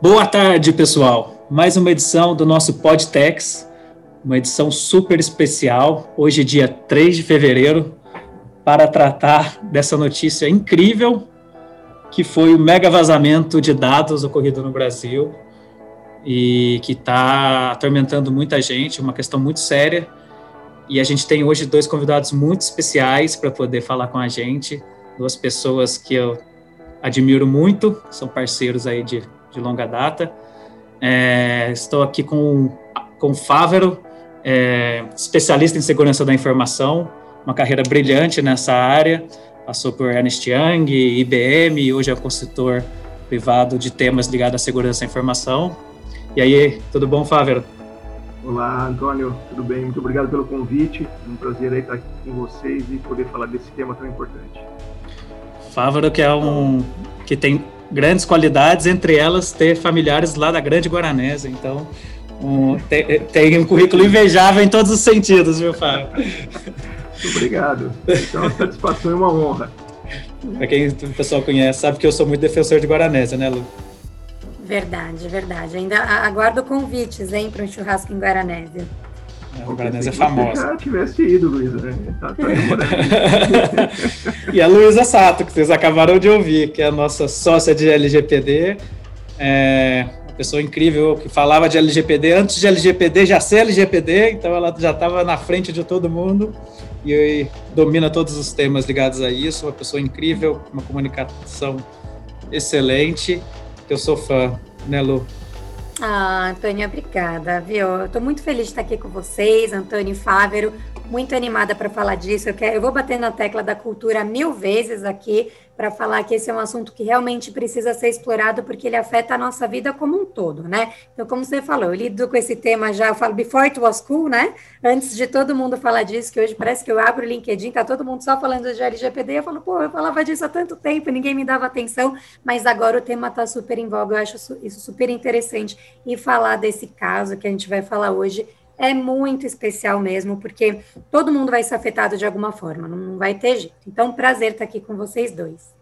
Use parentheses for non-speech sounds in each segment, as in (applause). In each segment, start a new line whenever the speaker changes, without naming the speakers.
Boa tarde, pessoal. Mais uma edição do nosso Podtex, uma edição super especial, hoje, dia 3 de fevereiro, para tratar dessa notícia incrível que foi o mega vazamento de dados ocorrido no Brasil e que está atormentando muita gente, uma questão muito séria. E a gente tem hoje dois convidados muito especiais para poder falar com a gente, duas pessoas que eu admiro muito, são parceiros aí de, de longa data. É, estou aqui com, com o Fávero, é, especialista em segurança da informação, uma carreira brilhante nessa área, passou por Ernst Young, IBM, hoje é consultor privado de temas ligados à segurança da informação. E aí, tudo bom, Fávero?
Olá, Antônio, tudo bem? Muito obrigado pelo convite. É um prazer estar aqui com vocês e poder falar desse tema tão importante.
Fávaro, que é um que tem grandes qualidades, entre elas ter familiares lá da Grande Guaranésia, então um, tem, tem, um currículo invejável em todos os sentidos, viu, Fábio?
Muito obrigado. Então, uma satisfação e uma honra.
Para quem o pessoal conhece, sabe que eu sou muito defensor de Guaranésia, né, Lu?
Verdade, verdade. Ainda aguardo convites, hein, para um churrasco em Guaranésia.
É, o Guaranésia é famosa.
Se tivesse ido, Luísa, né? Tá, tá (laughs)
e a Luísa Sato, que vocês acabaram de ouvir, que é a nossa sócia de LGPD. É uma pessoa incrível que falava de LGPD antes de LGPD já ser LGPD, então ela já estava na frente de todo mundo e domina todos os temas ligados a isso. Uma pessoa incrível, uma comunicação excelente que eu sou fã, né, Lu?
Ah, Antônio, obrigada, viu? Eu tô muito feliz de estar aqui com vocês, Antônio Fávero, muito animada para falar disso. Eu, quero, eu vou bater na tecla da cultura mil vezes aqui, para falar que esse é um assunto que realmente precisa ser explorado porque ele afeta a nossa vida como um todo, né? Então, como você falou, eu lido com esse tema já, eu falo before it was cool, né? Antes de todo mundo falar disso, que hoje parece que eu abro o LinkedIn, tá todo mundo só falando de LGPD, eu falo, pô, eu falava disso há tanto tempo, ninguém me dava atenção, mas agora o tema tá super em voga, eu acho isso super interessante. E falar desse caso que a gente vai falar hoje é muito especial mesmo, porque todo mundo vai ser afetado de alguma forma, não vai ter jeito. Então, prazer estar aqui com vocês dois.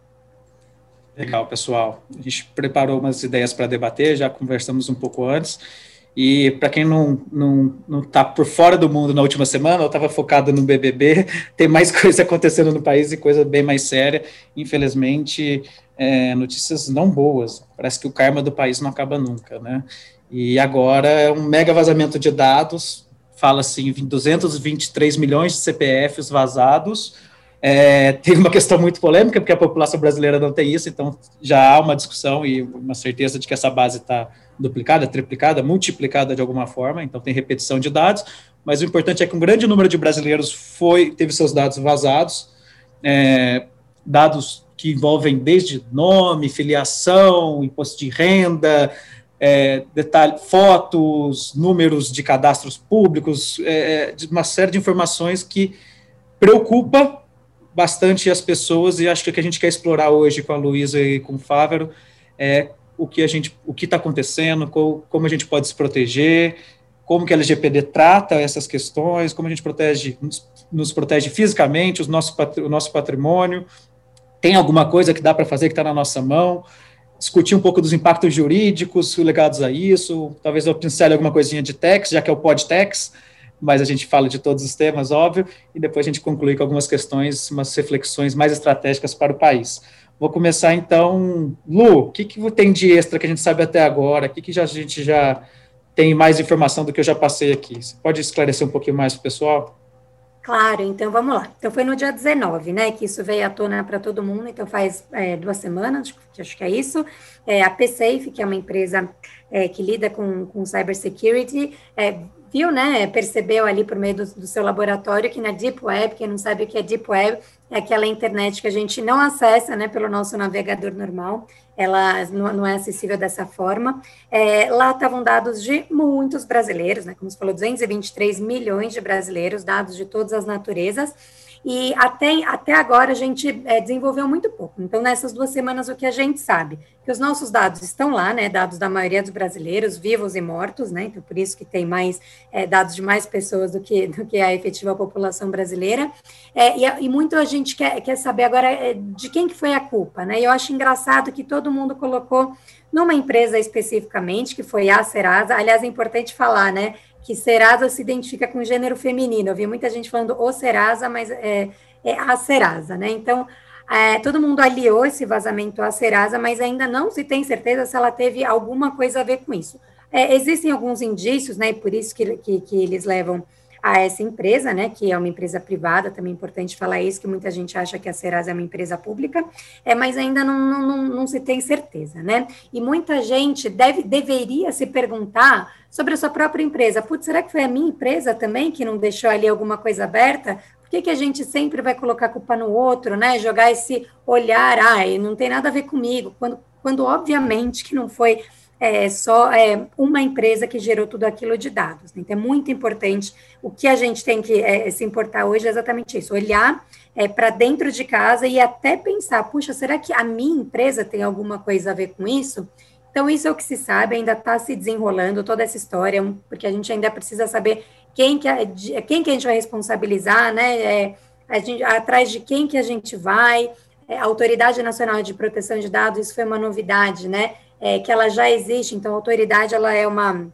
Legal, pessoal. A gente preparou umas ideias para debater, já conversamos um pouco antes. E para quem não não, não tá por fora do mundo na última semana, eu estava focado no BBB, (laughs) tem mais (laughs) coisa acontecendo no país e coisa bem mais séria. Infelizmente, é, notícias não boas. Parece que o karma do país não acaba nunca, né? E agora é um mega vazamento de dados, fala-se em 223 milhões de CPFs vazados. É, (laughs) tem uma questão muito polêmica, porque a população brasileira não tem isso, então já há uma discussão e uma certeza de que essa base está duplicada, triplicada, multiplicada de alguma forma, então tem repetição de dados, mas o importante é que um grande número de brasileiros foi teve seus dados vazados, é, dados que envolvem desde nome, filiação, imposto de renda, é, detalhe, fotos, números de cadastros públicos, é, é, uma série de informações que preocupa bastante as pessoas e acho que o que a gente quer explorar hoje com a Luísa e com o Fávero é o que a gente, o que está acontecendo, como, a gente pode se proteger, como que a LGPD trata essas questões, como a gente protege, nos, nos protege fisicamente, os nosso, o nosso patrimônio, tem alguma coisa que dá para fazer que está na nossa mão, discutir um pouco dos impactos jurídicos ligados a isso, talvez eu pincele alguma coisinha de tax, já que é o podtex, mas a gente fala de todos os temas, óbvio, e depois a gente conclui com algumas questões, umas reflexões mais estratégicas para o país. Vou começar então, Lu, o que, que tem de extra que a gente sabe até agora? O que, que já, a gente já tem mais informação do que eu já passei aqui? Você pode esclarecer um pouquinho mais para o pessoal?
Claro, então vamos lá. Então foi no dia 19, né, que isso veio à tona para todo mundo, então faz é, duas semanas, acho que é isso. É, a PSafe, que é uma empresa é, que lida com, com cybersecurity, é, viu, né, percebeu ali por meio do, do, seu laboratório que na Deep Web, quem não sabe o que é Deep Web, é aquela internet que a gente não acessa, né, pelo nosso navegador normal, ela não, é acessível dessa forma. É, lá estavam dados de muitos brasileiros, né, como você falou, 223 milhões de brasileiros, dados de todas as naturezas, e até, até agora a gente é, desenvolveu muito pouco. Então, nessas duas semanas, o que a gente sabe? Que os nossos dados estão lá, né? Dados da maioria dos brasileiros, vivos e mortos, né? Então, por isso que tem mais é, dados de mais pessoas do que, do que a efetiva população brasileira. É, e, e, muito a gente quer, quer saber agora de quem que foi a culpa, né? E eu acho engraçado que todo mundo colocou numa empresa especificamente, que foi a Serasa. Aliás, é importante falar, né? Que Serasa se identifica com gênero feminino. Eu vi muita gente falando o Serasa, mas é, é a Serasa, né? Então, é, todo mundo aliou esse vazamento à Serasa, mas ainda não se tem certeza se ela teve alguma coisa a ver com isso. É, existem alguns indícios, né? E por isso que, que, que eles levam a essa empresa, né, que é uma empresa privada, também é importante falar isso, que muita gente acha que a Serasa é uma empresa pública, é, mas ainda não, não, não se tem certeza, né? E muita gente deve, deveria se perguntar sobre a sua própria empresa. Putz, será que foi a minha empresa também que não deixou ali alguma coisa aberta? Por que, que a gente sempre vai colocar a culpa no outro, né? Jogar esse olhar, ai, não tem nada a ver comigo, quando, quando obviamente que não foi é, só é, uma empresa que gerou tudo aquilo de dados. Né? Então, é muito importante. O que a gente tem que é, se importar hoje é exatamente isso: olhar é, para dentro de casa e até pensar, puxa, será que a minha empresa tem alguma coisa a ver com isso? Então, isso é o que se sabe, ainda está se desenrolando toda essa história, porque a gente ainda precisa saber quem que, a, quem que a gente vai responsabilizar, né? É, gente, atrás de quem que a gente vai. É, a Autoridade Nacional de Proteção de Dados, isso foi uma novidade, né? É, que ela já existe, então a autoridade ela é uma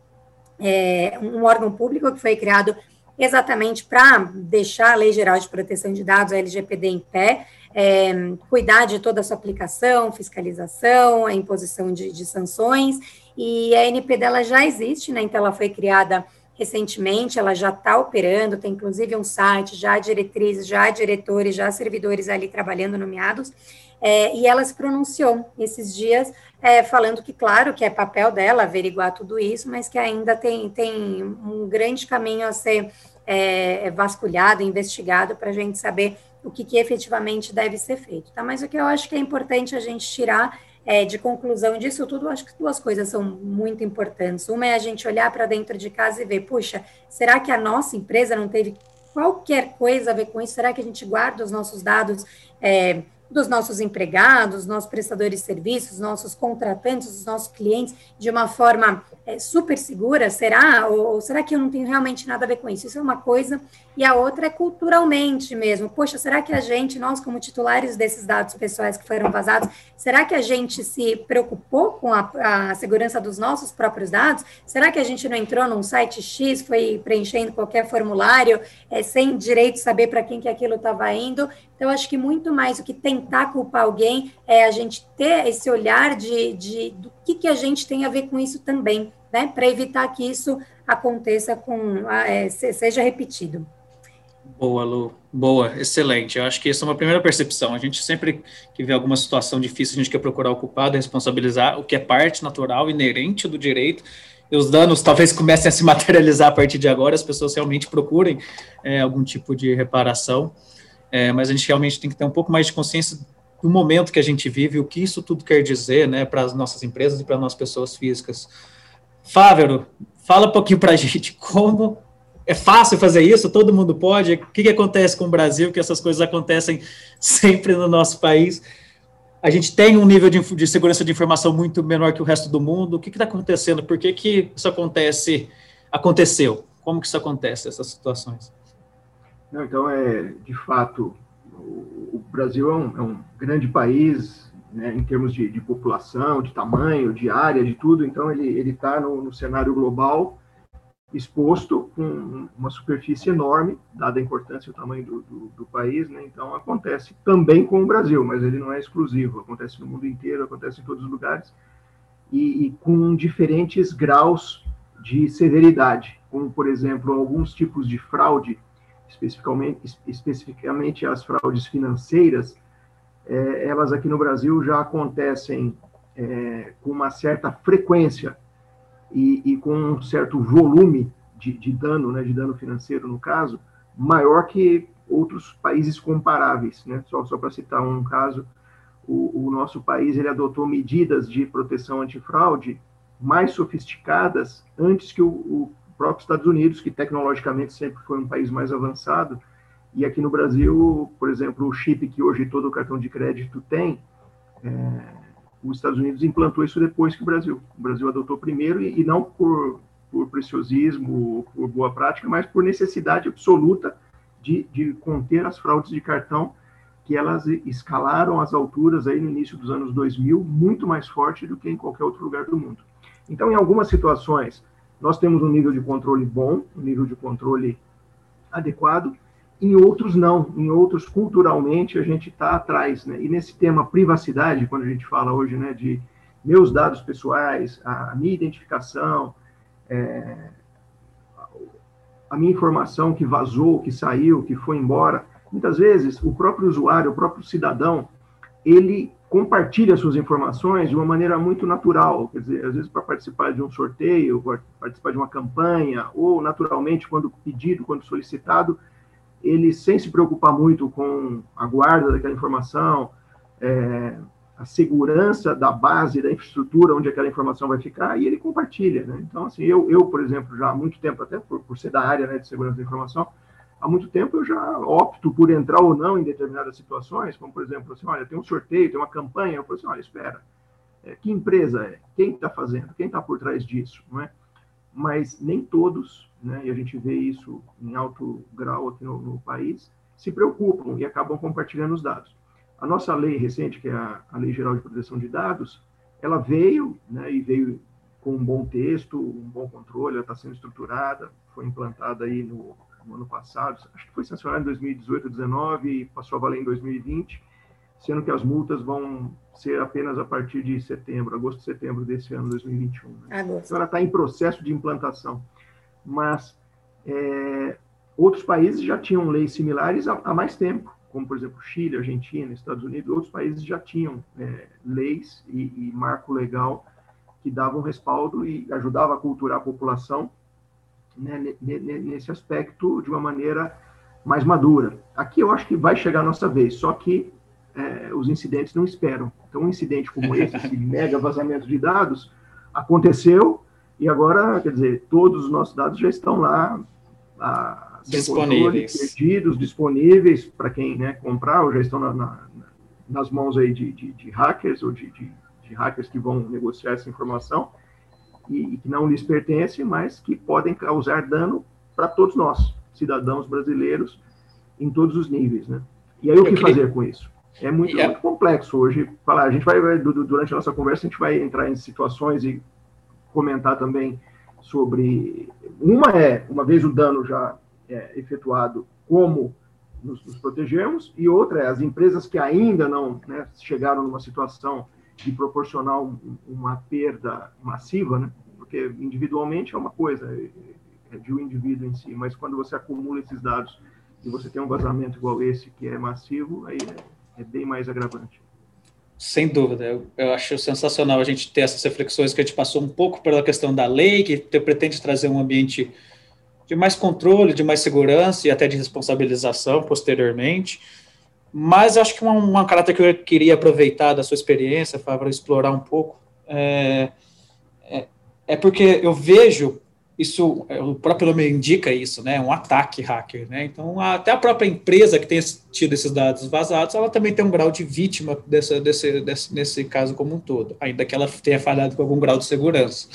é, um órgão público que foi criado exatamente para deixar a Lei Geral de Proteção de Dados, a LGPD, em pé, é, cuidar de toda a sua aplicação, fiscalização, a imposição de, de sanções, e a NP dela já existe, né, então ela foi criada recentemente, ela já está operando, tem inclusive um site, já há diretrizes, já há diretores, já há servidores ali trabalhando nomeados, é, e ela se pronunciou esses dias é, falando que, claro, que é papel dela averiguar tudo isso, mas que ainda tem, tem um grande caminho a ser é, vasculhado, investigado, para a gente saber o que, que, efetivamente deve ser feito. Tá? Mas o que eu acho que é importante a gente tirar é, de conclusão disso tudo, acho que duas coisas são muito importantes. Uma é a gente olhar para dentro de casa e ver, puxa, será que a nossa empresa não teve qualquer coisa a ver com isso? Será que a gente guarda os nossos dados? É, dos nossos empregados, nossos prestadores de serviços, nossos contratantes, os nossos clientes, de uma forma é, super segura? Será? Ou, ou, será que eu não tenho realmente nada a ver com isso? Isso é uma coisa. E a outra é culturalmente mesmo. Poxa, será que a gente, nós como titulares desses dados pessoais que foram vazados, será que a gente se preocupou com a, a segurança dos nossos próprios dados? Será que a gente não entrou num site X, foi preenchendo qualquer formulário, é, sem direito de saber para quem que aquilo estava indo? Então, acho que muito mais do que tentar culpar alguém é a gente ter esse olhar de, de do que, que a gente tem a ver com isso também, né? Para evitar que isso aconteça com é, seja repetido.
Boa, Lu. Boa, excelente. Eu acho que isso é uma primeira percepção. A gente sempre que vê alguma situação difícil, a gente quer procurar o culpado, responsabilizar o que é parte natural, inerente do direito, e os danos talvez comecem a se (laughs) materializar a partir de agora, as pessoas realmente procurem é, algum tipo de reparação é, mas a gente realmente tem que ter um pouco mais de consciência do momento que a gente vive, o que isso tudo quer dizer, né, para as nossas empresas e para nós pessoas físicas. Fávero, fala um pouquinho para a (laughs) gente como é fácil fazer isso, todo mundo pode. O que, que acontece com o Brasil, que essas coisas acontecem (laughs) sempre no nosso país? A gente tem um nível de, de segurança de informação muito menor que o resto do mundo. O que está acontecendo? Por que, que isso acontece? Aconteceu? Como que isso acontece, essas situações?
Não, então, é, de fato, o, Brasil é um, é um grande país né, em termos de, de, população, de tamanho, de área, de tudo. Então, ele está no, no, cenário global exposto com uma superfície enorme, dada a importância e o tamanho do, do, do, país. Né? Então, acontece também com o Brasil, mas ele não é exclusivo. Acontece no mundo inteiro, acontece em todos os lugares. E, e com diferentes graus de severidade, como, por exemplo, alguns tipos de fraude especificamente, especificamente as fraudes financeiras, é, elas aqui no Brasil já acontecem é, com uma certa frequência e, e, com um certo volume de, de dano, né, de dano financeiro no caso, maior que outros países comparáveis, né? Só, só para citar um caso, o, o, nosso país ele adotou medidas de proteção antifraude mais sofisticadas antes que o, o próprios Estados Unidos, que tecnologicamente sempre foi um país mais avançado, E aqui no Brasil, por exemplo, o chip que hoje todo cartão de crédito tem, é, os Estados Unidos implantou isso depois que o Brasil. O Brasil adotou primeiro e, e não por, por preciosismo, por boa prática, mas por necessidade absoluta de, de conter as fraudes de cartão que elas escalaram as alturas aí no início dos anos 2000 muito mais forte do que em qualquer outro lugar do mundo. Então, em algumas situações, nós temos um nível de controle bom, um nível de controle adequado, em outros não, em outros culturalmente a gente está atrás, né? E nesse tema privacidade, quando a gente fala hoje, né, de meus dados pessoais, a, minha identificação, é, a minha informação que vazou, que saiu, que foi embora, muitas vezes o próprio usuário, o próprio cidadão, ele compartilha suas informações de uma maneira muito natural, quer dizer, às vezes para participar de um sorteio, participar de uma campanha, ou naturalmente quando pedido, quando solicitado, ele sem se preocupar muito com a guarda daquela informação, é, a segurança da base, da infraestrutura onde aquela informação vai ficar, e ele compartilha. Né? Então, assim, eu, eu, por exemplo, já há muito tempo, até por, por ser da área né, de segurança da informação, há muito tempo eu já opto por entrar ou não em determinadas situações, como, por exemplo, assim, olha, tem um sorteio, tem uma campanha, eu falo assim, olha, espera, é, que empresa é? Quem está fazendo? Quem está por trás disso? Não é? Mas nem todos, né, e a gente vê isso em alto grau aqui no, no país, se preocupam e acabam compartilhando os dados. A nossa lei recente, que é a, a Lei Geral de Proteção de Dados, ela veio, né, e veio com um bom texto, um bom controle, ela está sendo estruturada, foi implantada aí no, no, ano passado, acho que foi sancionada em 2018, 2019 e passou a valer em 2020, sendo que as multas vão ser apenas a partir de setembro, agosto, setembro desse ano, 2021. Né? Então ela está em processo de implantação, mas é, outros países já tinham leis similares há, há mais tempo, como por exemplo Chile, Argentina, Estados Unidos, outros países já tinham é, leis e, e, marco legal que davam respaldo e ajudava a culturar a população né, nesse aspecto de uma maneira mais madura. Aqui eu acho que vai chegar a nossa vez, só que é, os incidentes não esperam. Então, um incidente como esse, (laughs) esse mega vazamento de dados, aconteceu e agora, quer dizer, todos os nossos dados já estão lá. A,
disponíveis.
Controle, perdidos, disponíveis para quem né, comprar, ou já estão na, na, nas mãos aí de, de, de hackers ou de, de, hackers que vão negociar essa informação e, e, que não lhes pertence, mas que podem causar dano para todos nós, cidadãos brasileiros, em todos os níveis. Né? E aí, o que queria... fazer com isso? É muito, muito complexo hoje. Falar, a gente vai, durante a nossa conversa, a gente vai entrar em situações e comentar também sobre. Uma é, uma vez o dano já é, efetuado, como nos, nos, protegemos, e outra é as empresas que ainda não né, chegaram numa situação de proporcionar um, uma perda massiva, né, porque individualmente é uma coisa, é, é de um indivíduo em si, mas quando você acumula esses dados e você tem um vazamento igual esse, que é massivo, aí é, é bem mais agravante.
Sem dúvida, eu, eu, acho sensacional a gente ter essas reflexões que a gente passou um pouco pela questão da lei, que pretende trazer um ambiente de mais controle, de mais segurança e até de responsabilização posteriormente. Mas acho que uma, uma caráter que eu queria aproveitar da sua experiência, para explorar um pouco, é, é, é, porque eu vejo isso, é, o próprio nome indica isso, né? Um ataque hacker, né? Então, até a própria empresa que tem tido esses dados vazados, ela também tem um grau de vítima desse, desse, desse, nesse caso como um todo, ainda que ela tenha falhado com algum grau de segurança.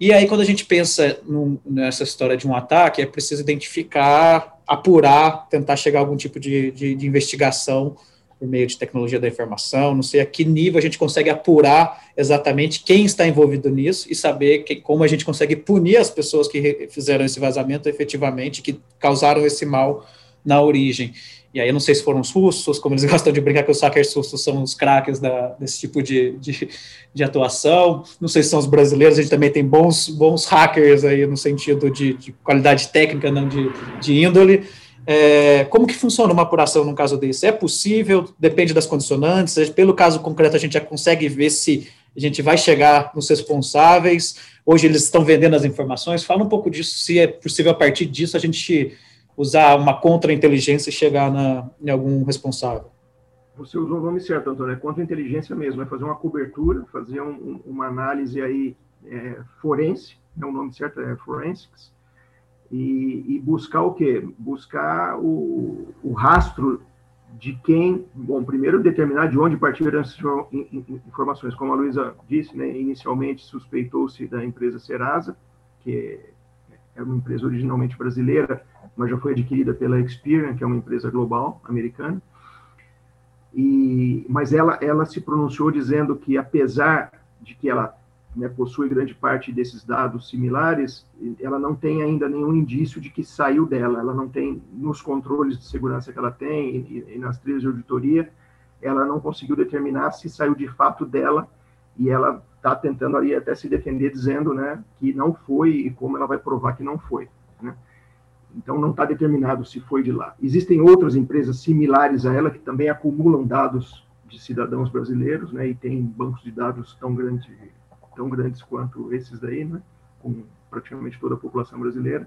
E aí, quando a gente pensa num, nessa história de um ataque, é preciso identificar, apurar, tentar chegar a algum tipo de, de, de, investigação por meio de tecnologia da informação. Não sei a que nível a gente consegue apurar exatamente quem está envolvido nisso e saber que, como a gente consegue punir as pessoas que fizeram esse vazamento efetivamente, que causaram esse mal na origem. E aí eu não sei se foram os russos, como eles (laughs) gostam de brincar que os hackers russos são os craques da, desse tipo de, de, de, atuação. Não sei se são os brasileiros, a gente também tem bons, bons hackers aí no sentido de, de qualidade técnica, não de, de índole. É, como que funciona uma apuração num caso desse? É possível? Depende das condicionantes? Pelo caso concreto, a gente já consegue ver se a gente vai chegar nos responsáveis. Hoje eles estão vendendo as informações. Fala um pouco disso, se é possível a partir disso a gente usar uma contra-inteligência e chegar na, em algum responsável.
Você usou o nome certo, Antônio, é contra-inteligência mesmo, é fazer uma cobertura, fazer um, uma análise aí é, forense, é o nome certo, é forensics, e, e buscar o quê? Buscar o, o rastro de quem, bom, primeiro determinar de onde partiram essas informações. Como a Luísa disse, né, inicialmente suspeitou-se da empresa Serasa, que é uma empresa originalmente brasileira, mas já foi adquirida pela Experian, que é uma empresa global americana. E, mas ela, ela se pronunciou dizendo que, apesar de que ela né, possui grande parte desses dados similares, ela não tem ainda nenhum indício de que saiu dela. Ela não tem, nos controles de segurança que ela tem e, e nas trilhas de auditoria, ela não conseguiu determinar se saiu de fato dela e ela está tentando ali até se defender dizendo, né, que não foi e como ela vai provar que não foi, né? Então não está determinado se foi de lá. Existem outras empresas similares a ela que também acumulam dados de cidadãos brasileiros, né, e tem bancos de dados tão grandes tão grandes quanto esses daí, né, com praticamente toda a população brasileira,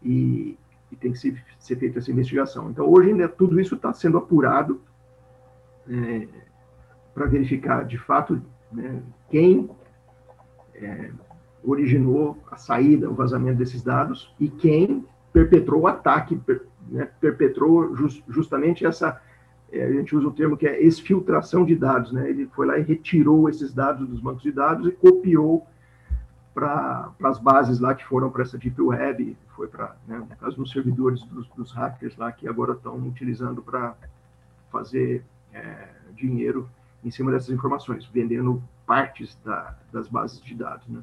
e, e tem que ser, feita essa investigação. Então, hoje ainda tudo isso está sendo apurado é, para verificar, de fato, né, quem é, originou a saída, o vazamento desses dados e quem perpetrou o ataque, per, né, perpetrou just, justamente essa é, a gente usa o termo que é exfiltração de dados, né? Ele foi lá e retirou esses dados dos bancos de dados e copiou para as bases lá que foram para essa deep web, foi para, né, no caso dos servidores dos, dos, hackers lá que agora estão utilizando para fazer é, dinheiro em cima dessas informações, vendendo partes da, das bases de dados, né?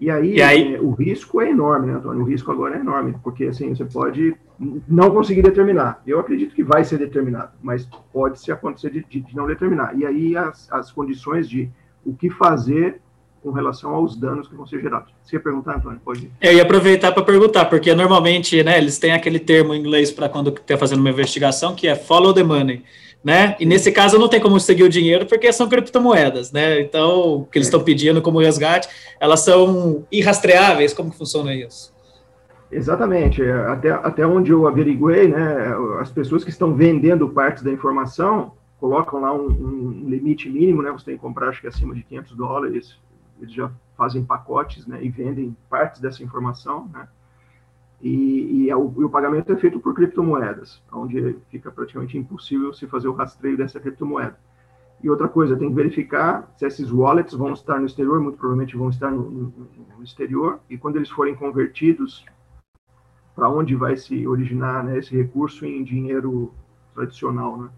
E aí, e aí... É, o risco é enorme, né, Antônio? O risco agora é enorme, porque assim, você pode não conseguir determinar. Eu acredito que vai ser determinado, mas pode se acontecer de, de, de não determinar. E aí as, as condições de o que fazer com relação aos danos que vão ser gerados. Você ia perguntar, Antônio? Pode ir.
Eu ia aproveitar para perguntar, porque normalmente, né, eles têm aquele termo em inglês para quando está fazendo uma investigação, que é follow the money né? E nesse caso não tem como seguir o dinheiro porque são criptomoedas, né? Então, o que eles estão pedindo como resgate, elas são irrastreáveis, como que funciona isso?
Exatamente, até, até onde eu averiguei, né, as pessoas que estão vendendo partes da informação colocam lá um, um limite mínimo, né, você tem que comprar acho que acima de 500 dólares, eles já fazem pacotes, né, e vendem partes dessa informação, né, e, e, é o, e, o, pagamento é feito por criptomoedas, onde fica praticamente impossível se fazer o rastreio dessa criptomoeda. E outra coisa, tem que verificar se esses wallets vão estar no exterior, muito provavelmente vão estar no, no, no exterior, e quando eles forem convertidos, para onde vai se originar né, esse recurso em dinheiro tradicional, né?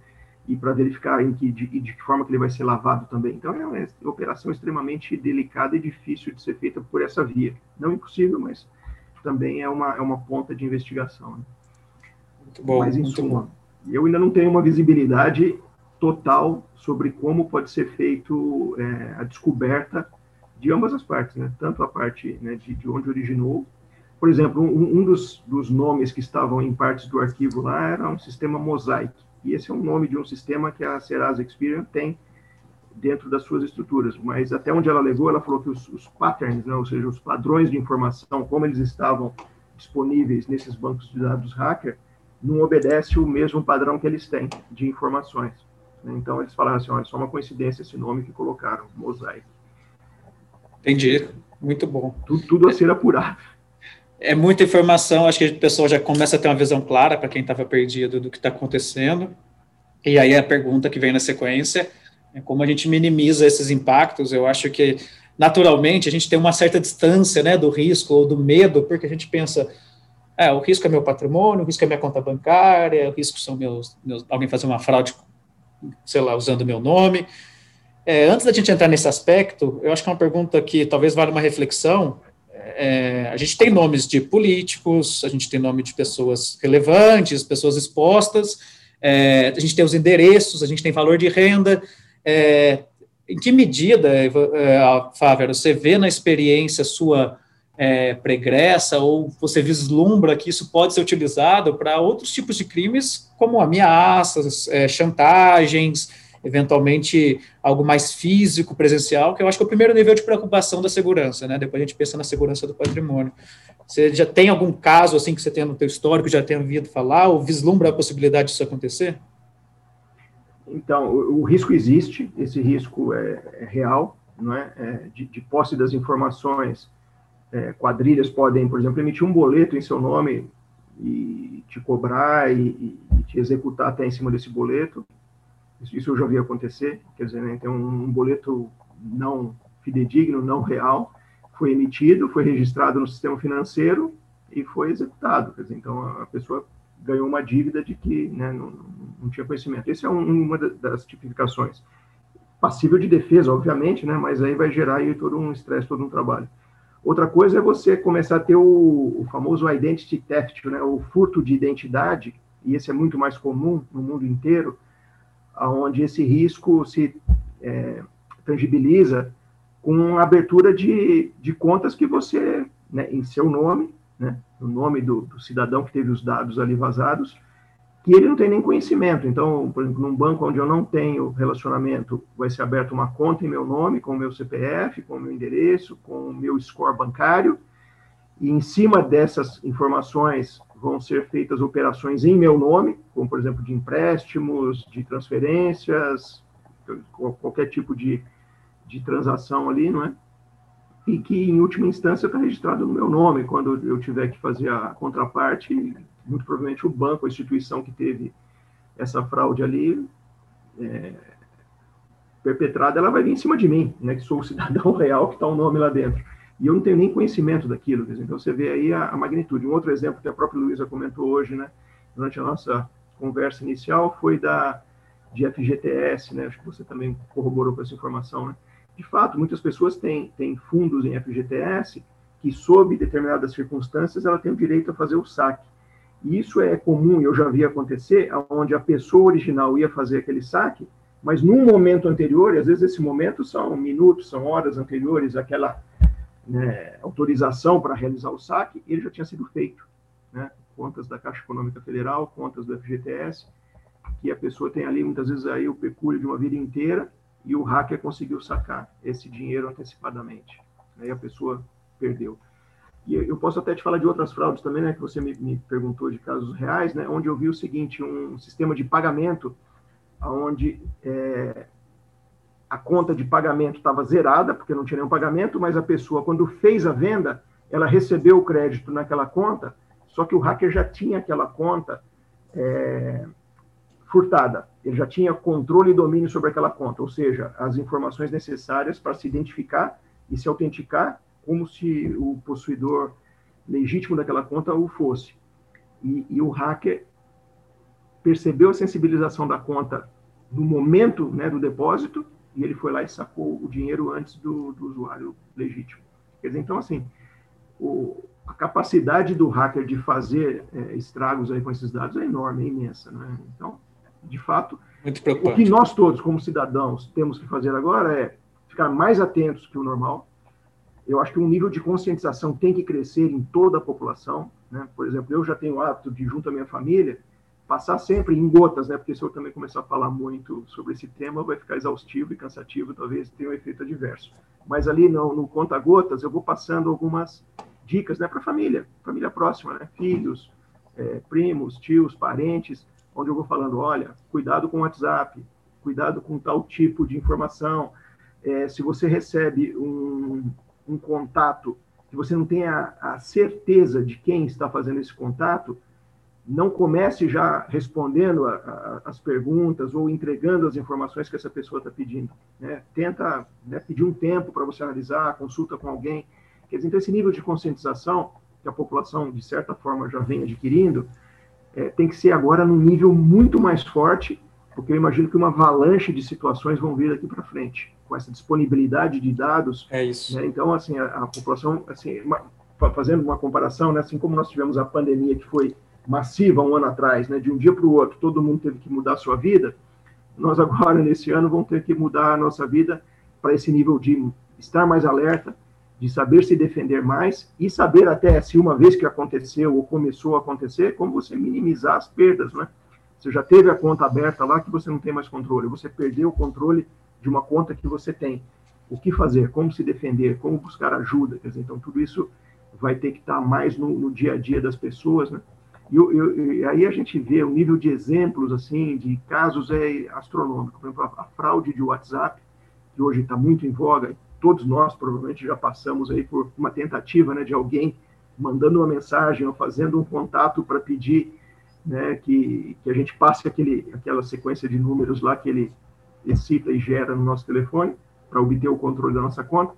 E para verificar em que, de, de, que forma que ele vai ser lavado também. Então, é uma operação extremamente delicada e difícil de ser feita por essa via. Não impossível, mas também é uma, é uma ponta de investigação. Né?
Muito bom. Mas, em suma,
bom. eu ainda não tenho uma visibilidade total sobre como pode ser feito é, a descoberta de ambas as partes, né? tanto a parte né, de, de onde originou. Por exemplo, um, um dos, dos, nomes que estavam em partes do arquivo lá era um sistema Mosaic, e esse é um nome de um sistema que a Serasa Experian tem dentro das suas estruturas, mas até onde ela levou, ela falou que os, os patterns, né, ou seja, os padrões de informação, como eles estavam disponíveis nesses bancos de dados hacker, não obedece o mesmo padrão que eles têm de informações. Né? Então, eles falaram assim, olha, é só uma coincidência esse nome que colocaram, Mosaic.
Entendi, muito bom.
Tudo, tudo a ser apurado.
É muita informação, acho que a pessoa já começa a ter uma visão clara para quem estava perdido do que está acontecendo. E aí a pergunta que vem na sequência é como a gente minimiza esses impactos. Eu acho que, naturalmente, a gente tem uma certa distância né, do risco ou do medo, porque a gente pensa, é, o risco é meu patrimônio, o risco é minha conta bancária, o risco são meus, meus alguém fazer uma fraude, sei lá, usando meu nome. É, antes da gente entrar nesse aspecto, eu acho que é uma pergunta que talvez valha uma reflexão. É, a gente tem nomes de políticos, a gente tem nome de pessoas relevantes, pessoas expostas, é, a gente tem os endereços, a gente tem valor de renda, é, em que medida, é, Fábio, você vê na experiência sua é, pregressa ou você vislumbra que isso pode ser utilizado para outros tipos de crimes, como ameaças, é, chantagens, eventualmente algo mais físico, presencial, que eu acho que é o primeiro nível de preocupação da segurança, né? Depois a gente pensa na segurança do patrimônio. Você já tem algum caso assim que você tenha no teu histórico, já tenha ouvido falar, ou vislumbra a possibilidade disso acontecer?
Então, o, o, risco existe, esse risco é, é real, não é? é de, de, posse das informações é, quadrilhas podem, por exemplo, emitir um boleto em seu nome e te cobrar e, e te executar até em cima desse boleto. Isso, eu já vi acontecer, quer dizer, né, tem um, um boleto não fidedigno, não real, foi emitido, foi registrado no sistema financeiro e foi executado. Quer dizer, então a pessoa ganhou uma dívida de que né, não, não, tinha conhecimento. Essa é um, uma das tipificações. Passível de defesa, obviamente, né, mas aí vai gerar aí todo um estresse, todo um trabalho. Outra coisa é você começar a ter o, o famoso identity theft, né, o furto de identidade, e esse é muito mais comum no mundo inteiro, onde esse risco se é, tangibiliza com a abertura de, de contas que você, né, em seu nome, né, o nome do, do, cidadão que teve os dados ali vazados, que ele não tem nem conhecimento. Então, por exemplo, num banco onde eu não tenho relacionamento, vai ser aberta uma conta em meu nome, com o meu CPF, com o meu endereço, com o meu score bancário, e em cima dessas informações vão ser feitas operações em meu nome, como, por exemplo, de empréstimos, de transferências, qualquer tipo de, de transação ali, não é? e que, em última instância, está registrado no meu nome. Quando eu tiver que fazer a contraparte, muito provavelmente o banco, a instituição que teve essa fraude ali é, perpetrada, ela vai vir em cima de mim, né, que sou o cidadão (laughs) real que está o nome lá dentro. E eu não tenho nem conhecimento daquilo. Então, você vê aí a, a magnitude. Um outro exemplo que a própria Luísa comentou hoje, né, durante a nossa conversa inicial, foi da de FGTS, né? Acho que você também corroborou com essa informação, né? de fato, muitas pessoas têm, têm fundos em FGTS que, sob determinadas circunstâncias, ela tem o direito a fazer o saque. E isso é comum, eu já vi acontecer, onde a pessoa original ia fazer aquele saque, mas num momento anterior, e às vezes esse momento são minutos, são horas anteriores àquela né, autorização para realizar o saque, ele já tinha sido feito. Né? Contas da Caixa Econômica Federal, contas do FGTS, que a pessoa tem ali muitas vezes aí o pecúlio de uma vida inteira, e o hacker conseguiu sacar esse dinheiro antecipadamente. Aí a pessoa perdeu. E eu posso até te falar de outras fraudes também, né, que você me, me perguntou de casos reais, né, onde eu vi o seguinte, um sistema de pagamento onde é, a conta de pagamento estava zerada, porque não tinha nenhum pagamento, mas a pessoa, quando fez a venda, ela recebeu o crédito naquela conta, só que o hacker já tinha aquela conta é, furtada. Ele já tinha controle e domínio sobre aquela conta, ou seja, as informações necessárias para se identificar e se autenticar como se o possuidor legítimo daquela conta o fosse. E, e o hacker percebeu a sensibilização da conta no momento né, do depósito e ele foi lá e sacou o dinheiro antes do, do usuário legítimo. Quer dizer, então, assim, o, a capacidade do hacker de fazer é, estragos aí com esses dados é enorme, é imensa. Né? Então, de fato. o que nós todos, como cidadãos, temos que fazer agora é ficar mais atentos que o normal. Eu acho que um nível de conscientização tem que crescer em toda a população. Né? Por exemplo, eu já tenho o hábito de, junto à minha família, passar sempre em gotas, né? porque se eu também começar a falar muito sobre esse tema, vai ficar exaustivo e cansativo, talvez tenha um efeito adverso. Mas ali no, no conta-gotas, eu vou passando algumas dicas né, para família, família próxima, né? filhos, é, primos, tios, parentes, onde eu vou falando, olha, cuidado com o WhatsApp, cuidado com tal tipo de informação. É, se você recebe um, um contato que você não tem a, a, certeza de quem está fazendo esse contato, não comece já respondendo a, a, as perguntas ou entregando as informações que essa pessoa está pedindo. Né? Tenta né, pedir um tempo para você analisar, consulta com alguém. Quer dizer, então, esse nível de conscientização que a população, de certa forma, já vem adquirindo, é, tem que ser agora num nível muito mais forte, porque eu imagino que uma avalanche de situações vão vir daqui para frente, com essa disponibilidade de dados.
É isso.
Né? Então, assim, a, a população, assim, uma, fazendo uma comparação, né, assim como nós tivemos a pandemia que foi massiva um ano atrás, né, de um dia para o outro, todo mundo teve que mudar a sua vida, nós agora, (laughs) nesse ano, vamos ter que mudar a nossa vida para esse nível de estar mais alerta, de saber se defender mais e saber até se uma vez que aconteceu ou começou a acontecer, como você minimizar as perdas, né? Você já teve a conta aberta lá que você não tem mais controle, você perdeu o controle de uma conta que você tem. O que fazer? Como se defender? Como buscar ajuda? Quer dizer, então tudo isso vai ter que estar mais no, no dia a dia das pessoas, né? E, eu, e, aí a gente vê o nível de exemplos assim de casos é astronômico. Por exemplo, a, a fraude de WhatsApp que hoje está muito em voga todos nós provavelmente já passamos aí por uma tentativa né, de alguém mandando uma mensagem ou fazendo um contato para pedir né, que, que a gente passe aquele, aquela sequência de números lá que ele excita e gera no nosso telefone para obter o controle da nossa conta.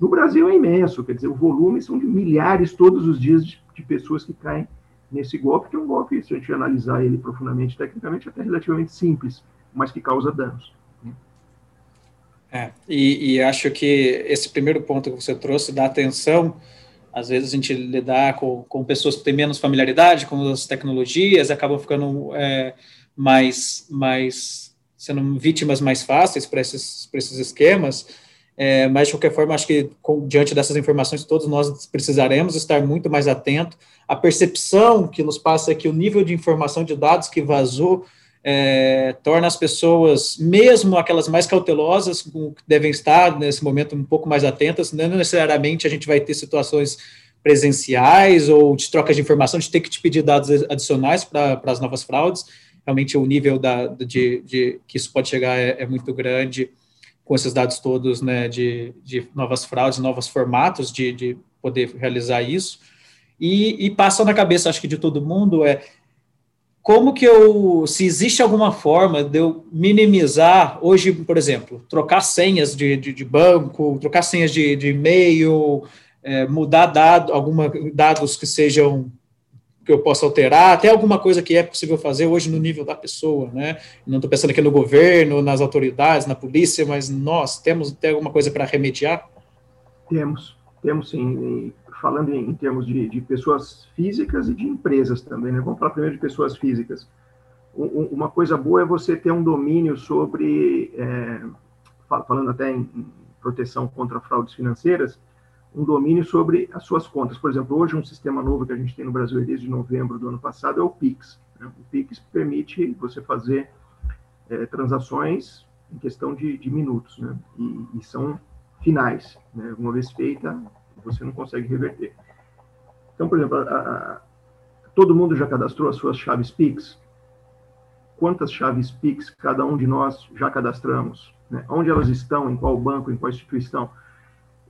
No Brasil é imenso, quer dizer, o volume são de milhares todos os dias de, de pessoas que caem nesse golpe, que é um golpe, se a gente analisar ele profundamente, tecnicamente, até relativamente simples, mas que causa danos.
É, e, e, acho que esse primeiro ponto que você trouxe da atenção, às vezes a gente lidar com, com pessoas que têm menos familiaridade com as tecnologias, acabam ficando é, mais, mais sendo vítimas mais fáceis para esses, esses esquemas, é, mas de qualquer forma, acho que com, diante dessas informações, todos nós precisaremos estar muito mais atentos. A percepção que nos passa é que o nível de informação de dados que vazou é, torna as pessoas, mesmo aquelas mais cautelosas, devem estar nesse momento um pouco mais atentas. Não necessariamente a gente vai ter situações presenciais ou de troca de informação, de ter que te pedir dados adicionais para as novas fraudes. Realmente o nível da, de, de que isso pode chegar é, é muito grande com esses dados todos né, de, de novas fraudes, novos formatos de, de poder realizar isso. E, e passa na cabeça, acho que de todo mundo, é como que eu, se existe alguma forma de eu minimizar, hoje, por exemplo, trocar senhas de, de, de banco, trocar senhas de, de e-mail, é, mudar dado, alguma, dados que sejam que eu possa alterar, até alguma coisa que é possível fazer hoje no nível da pessoa, né? Não estou pensando aqui no governo, nas autoridades, na polícia, mas nós temos tem alguma coisa para remediar?
Temos, temos sim falando em, em termos de, de, pessoas físicas e de empresas também, né? Vamos falar primeiro de pessoas físicas. Um, uma coisa boa é você ter um domínio sobre, é, falando até em proteção contra fraudes financeiras, um domínio sobre as suas contas. Por exemplo, hoje um sistema novo que a gente tem no Brasil desde novembro do ano passado é o Pix. Né? O Pix permite você fazer é, transações em questão de, de minutos, né? e, e, são finais. Né? Uma vez feita, você não consegue reverter. Então, por exemplo, a, a, todo mundo já cadastrou as suas chaves Pix? Quantas chaves Pix cada um de nós já cadastramos? Né? Onde elas estão? Em qual banco? Em qual instituição?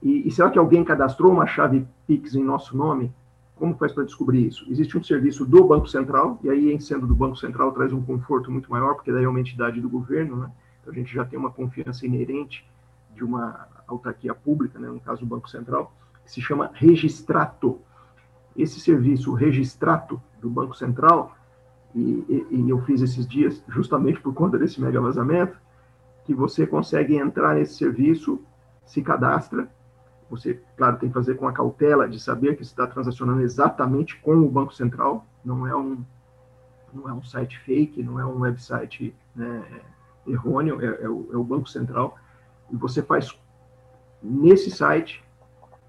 E, e será que alguém cadastrou uma chave Pix em nosso nome? Como faz para descobrir isso? Existe um serviço do Banco Central, e aí, em sendo do Banco Central, traz um conforto muito maior, porque daí é uma entidade do governo, né? Então, a gente já tem uma confiança inerente de uma autarquia pública, né? no caso, o Banco Central que se chama Registrato. Esse serviço Registrato do Banco Central, e, e, e eu fiz esses dias justamente por conta desse mega vazamento, que você consegue entrar nesse serviço, se cadastra, você, claro, tem que fazer com a cautela de saber que está transacionando exatamente com o Banco Central, não é um, não é um site fake, não é um website né, errôneo, é, é, o, é o Banco Central, e você faz nesse site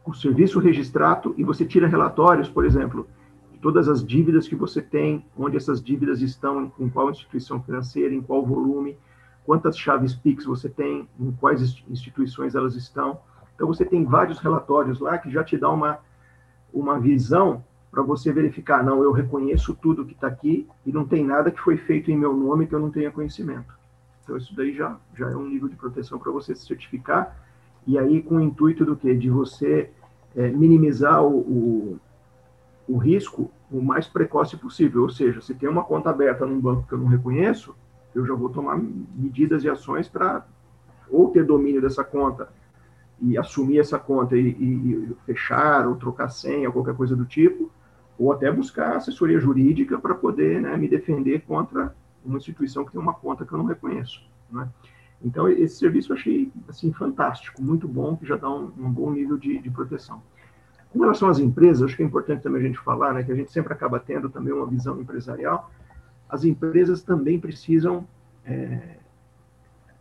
o serviço registrato e você tira relatórios, por exemplo, de todas as dívidas que você tem, onde essas dívidas estão, em qual instituição financeira, em qual volume, quantas chaves PIX você tem, em quais instituições elas estão. Então, você tem vários relatórios lá que já te dá uma, uma visão para você verificar, não, eu reconheço tudo que está aqui e não tem nada que foi feito em meu nome que eu não tenha conhecimento. Então, isso daí já, já é um nível de proteção para você se certificar e aí com o intuito do quê? De você é, minimizar o, o, o, risco o mais precoce possível. Ou seja, se tem uma conta aberta num banco que eu não reconheço, eu já vou tomar medidas e ações para ou ter domínio dessa conta e assumir essa conta e, e, e fechar ou trocar senha, qualquer coisa do tipo, ou até buscar assessoria jurídica para poder né, me defender contra uma instituição que tem uma conta que eu não reconheço. Né? Então, esse serviço eu achei assim, fantástico, muito bom, que já dá um, um bom nível de, de, proteção. Com relação às empresas, acho que é importante também a gente falar, né, que a gente sempre acaba tendo também uma visão empresarial, as empresas também precisam, é,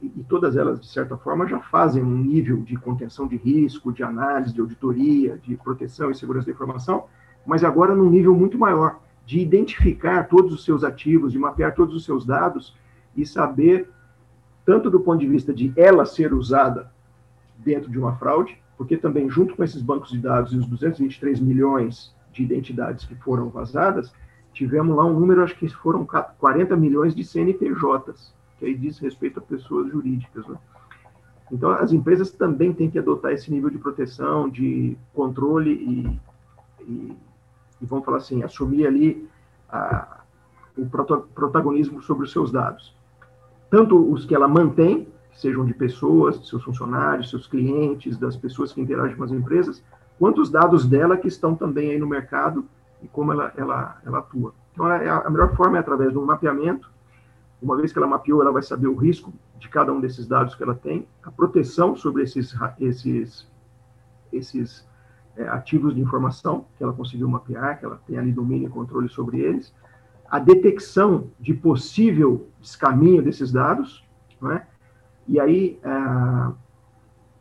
e, todas elas, de certa forma, já fazem um nível de contenção de risco, de análise, de auditoria, de proteção e segurança da informação, mas agora num nível muito maior, de identificar todos os seus ativos, de mapear todos os seus dados e saber tanto do ponto de vista de ela ser usada dentro de uma fraude, porque também, junto com esses bancos de dados e os 223 milhões de identidades que foram vazadas, tivemos lá um número, acho que foram 40 milhões de CNPJs, que aí diz respeito a pessoas jurídicas. Né? Então, as empresas também têm que adotar esse nível de proteção, de controle e, e, e vamos falar assim, assumir ali a, o protagonismo sobre os seus dados. Tanto os que ela mantém, sejam de pessoas, de seus funcionários, seus clientes, das pessoas que interagem com as empresas, quanto os dados dela que estão também aí no mercado e como ela, ela, ela atua. Então, é, a melhor forma é através de um mapeamento. Uma vez que ela mapeou, ela vai saber o risco de cada um desses dados que ela tem, a proteção sobre esses, esses, esses é, ativos de informação que ela conseguiu mapear, que ela tem ali domínio e controle sobre eles, a detecção de possível descaminho desses dados, é? e aí é,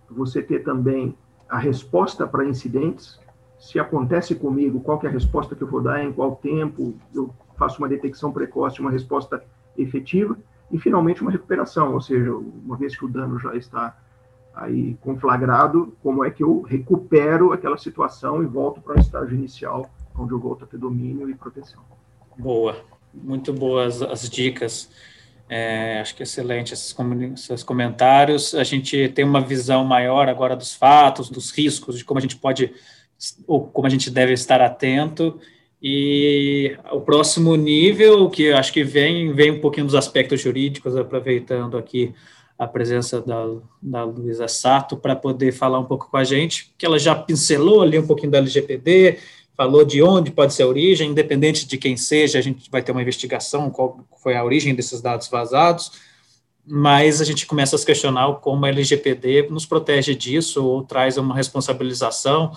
você ter também a resposta para incidentes, se acontece comigo, qual é a resposta que eu vou dar, em qual tempo, eu faço uma detecção precoce, uma resposta efetiva, e finalmente uma recuperação, ou seja, uma vez que o dano já está aí conflagrado, como é que eu recupero aquela situação e volto para o estágio inicial, onde eu volto a ter domínio e proteção.
Boa, muito boas as dicas. É, acho que excelente esses, esses comentários. A gente tem uma visão maior agora dos fatos, dos riscos, de como a gente pode ou como a gente deve estar atento. E o próximo nível, que acho que vem, vem um pouquinho dos aspectos jurídicos, aproveitando aqui a presença da, da Luísa Sato para poder falar um pouco com a gente, que ela já pincelou ali um pouquinho da LGPD, falou de onde pode ser a origem, independente de quem seja, a gente vai ter uma investigação, qual foi a origem desses dados vazados, mas a gente começa a se questionar como a LGPD nos protege disso, ou traz uma responsabilização,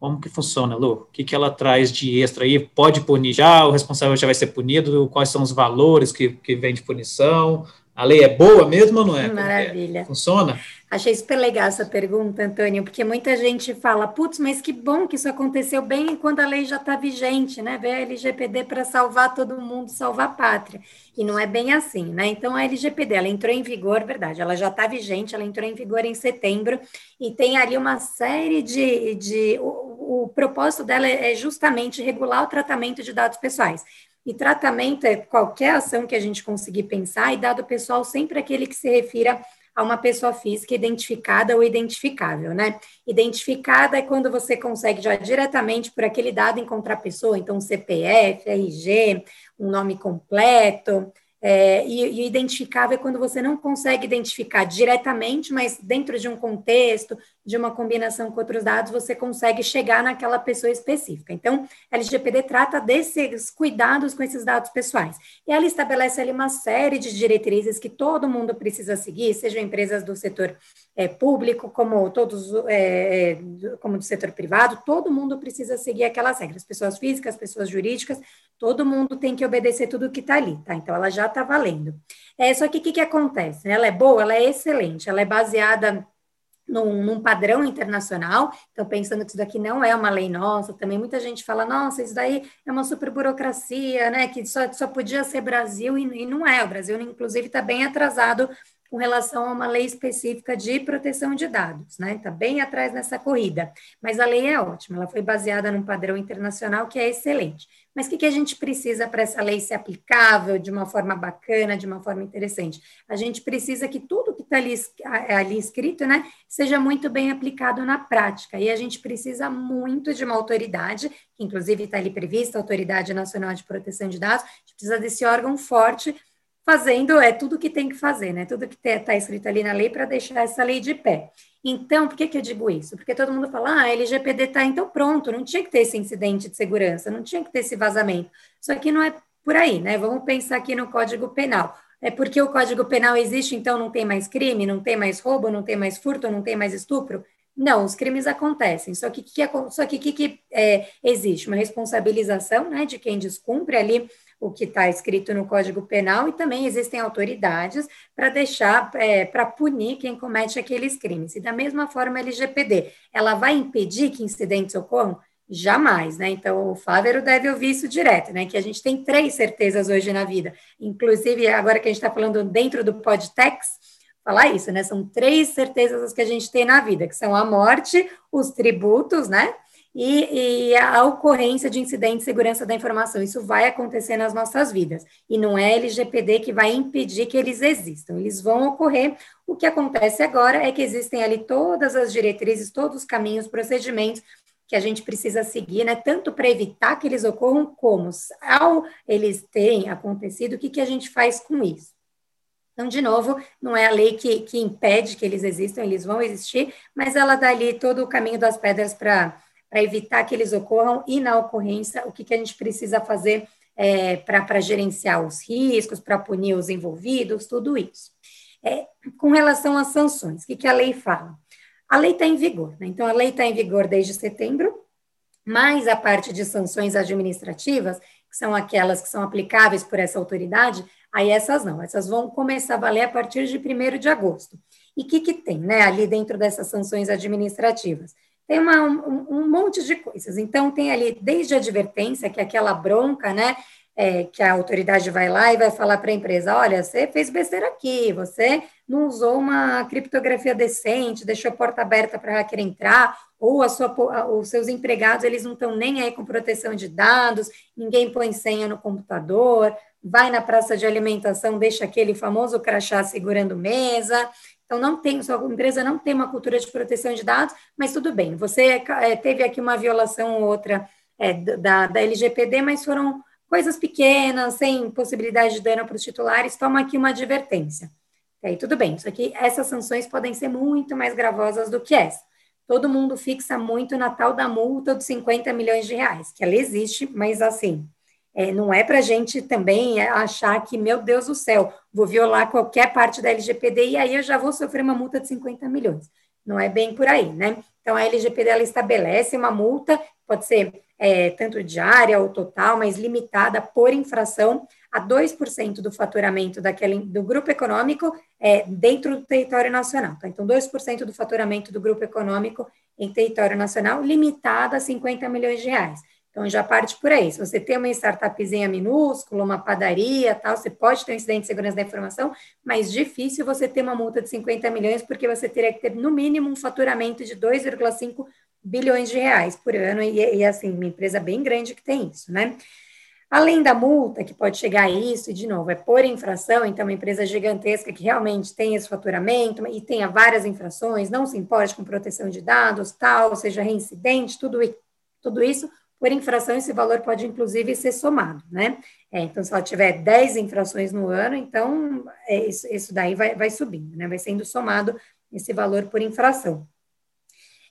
como que funciona, Lu? O que, que ela traz de extra aí? Pode punir já? O responsável já vai ser punido? Quais são os valores que, que vem de punição? A lei é boa mesmo ou não é? é?
Maravilha.
Funciona?
Achei super legal essa pergunta, Antônio, porque muita gente fala, putz, mas que bom que isso aconteceu bem quando a lei já está vigente, né? Veio a LGPD para salvar todo mundo, salvar a pátria. E não é bem assim, né? Então, a LGPD, ela entrou em vigor, verdade, ela já está vigente, ela entrou em vigor em setembro, e tem ali uma série de... de o, o propósito dela é justamente regular o tratamento de dados pessoais. E tratamento é qualquer ação que a gente conseguir pensar, e dado pessoal sempre aquele que se refira a uma pessoa física identificada ou identificável, né? Identificada é quando você consegue já diretamente por aquele dado encontrar a pessoa, então CPF, RG, um nome completo, é, e, e identificável é quando você não consegue identificar diretamente, mas dentro de um contexto, de uma combinação com outros dados, você consegue chegar naquela pessoa específica. Então, a LGPD trata desses cuidados com esses dados pessoais. E ela estabelece ali uma série de diretrizes que todo mundo precisa seguir, sejam empresas do setor é, público, como todos, é, é como do setor privado, todo mundo precisa seguir aquelas regras. Pessoas físicas, pessoas jurídicas, todo mundo tem que obedecer tudo que está ali, tá? Então, ela já está valendo. É, só que o que, que acontece? Ela é boa, ela é excelente, ela é baseada num, num, padrão internacional. Então, pensando que isso daqui não é uma lei nossa, também muita gente fala, nossa, isso daí é uma super burocracia, né? Que só, só podia ser Brasil e, e não é. O Brasil, inclusive, está bem atrasado com relação a uma lei específica de proteção de dados, né? Está bem atrás nessa corrida. Mas a lei é ótima, ela foi baseada num padrão internacional que é excelente. Mas o que, que a gente precisa para essa lei ser aplicável de uma forma bacana, de uma forma interessante? A gente precisa que tudo que está ali, ali escrito, né, seja muito bem aplicado na prática. E a gente precisa muito de uma autoridade, que inclusive está ali prevista, a Autoridade Nacional de Proteção de Dados, a gente precisa desse órgão forte fazendo é tudo que tem que fazer, né? Tudo que está escrito ali na lei para deixar essa lei de pé. Então, por que, que eu digo isso? Porque todo mundo fala, ah, LGPD está então pronto, não tinha que ter esse incidente de segurança, não tinha que ter esse vazamento. Só que não é por aí, né? Vamos pensar aqui no Código Penal. É porque o Código Penal existe, então não tem mais crime, não tem mais roubo, não tem mais furto, não tem mais estupro? Não, os crimes acontecem, só que que, só que, que, que é, existe? Uma responsabilização né, de quem descumpre ali o que está escrito no Código Penal e também existem autoridades para deixar, é, para punir quem comete aqueles crimes. E da mesma forma, a LGPD, ela vai impedir que incidentes ocorram? Jamais, né? Então, o Flávio deve ouvir isso direto, né? Que a gente tem três certezas hoje na vida. Inclusive, agora que a gente está falando dentro do Podtex, falar isso, né? São três certezas que a gente tem na vida, que são a morte, os tributos, né? E, e, a ocorrência de incidente de segurança da informação. Isso vai acontecer nas nossas vidas. E não é LGPD que vai impedir que eles existam. Eles vão ocorrer. O que acontece agora é que existem ali todas as diretrizes, todos os caminhos, procedimentos que a gente precisa seguir, né? Tanto para evitar que eles ocorram, como ao eles terem acontecido, o que, que a gente faz com isso? Então, de novo, não é a lei que, que impede que eles existam, eles vão existir, mas ela dá ali todo o caminho das pedras para evitar que eles ocorram e, na ocorrência, o que, que a gente precisa fazer é, para gerenciar os riscos, para punir os envolvidos, tudo isso. É, com relação às sanções, o que, que a lei fala? A lei está em vigor, né? então a lei está em vigor desde setembro, mais a parte de sanções administrativas, que são aquelas que são aplicáveis por essa autoridade, Aí essas não, essas vão começar a valer a partir de 1 de agosto. E o que, que tem, né, ali dentro dessas sanções administrativas? Tem uma, um, um, monte de coisas. Então, tem ali desde a advertência, que é aquela bronca, né, é, que a autoridade vai lá e vai falar para a empresa: olha, você fez besteira aqui, você não usou uma criptografia decente, deixou a porta aberta para hacker entrar, ou a sua, os seus empregados eles não estão nem aí com proteção de dados, ninguém põe senha no computador, vai na praça de alimentação, deixa aquele famoso crachá segurando mesa. Então, não tem, sua empresa não tem uma cultura de proteção de dados, mas tudo bem, você é, teve aqui uma violação ou outra é, da, da LGPD, mas foram coisas pequenas, sem possibilidade de dano para os titulares, toma aqui uma advertência. E aí, tudo bem, isso aqui, essas sanções podem ser muito mais gravosas do que essa. Todo mundo fixa muito na tal da multa dos 50 milhões de reais, que ela existe, mas assim, é, não é para a gente também achar que, meu Deus do céu, vou violar qualquer parte da LGPD e aí eu já vou sofrer uma multa de 50 milhões. Não é bem por aí, né? Então, a LGPD ela estabelece uma multa, pode ser é, tanto diária ou total, mas limitada por infração a 2% do faturamento daquele, do grupo econômico é, dentro do território nacional. Tá? Então, 2% do faturamento do grupo econômico em território nacional, limitada a 50 milhões de reais. Então, já parte por aí. Se você tem uma startupzinha minúscula, uma padaria, tal, você pode ter um incidente de segurança da informação, mas difícil você ter uma multa de 50 milhões, porque você teria que ter, no mínimo, um faturamento de 2,5 bilhões de reais por ano, e, e, assim, uma empresa bem grande que tem isso, né? Além da multa, que pode chegar a isso, e de novo, é por infração, então uma empresa gigantesca que realmente tem esse faturamento e tenha várias infrações, não se importe com proteção de dados, tal, seja reincidente, tudo, tudo isso por infração, esse valor pode, inclusive, ser somado, né? É, então, se ela tiver 10 infrações no ano, então, é, isso, isso, daí vai, vai subindo, né? Vai sendo somado esse valor por infração.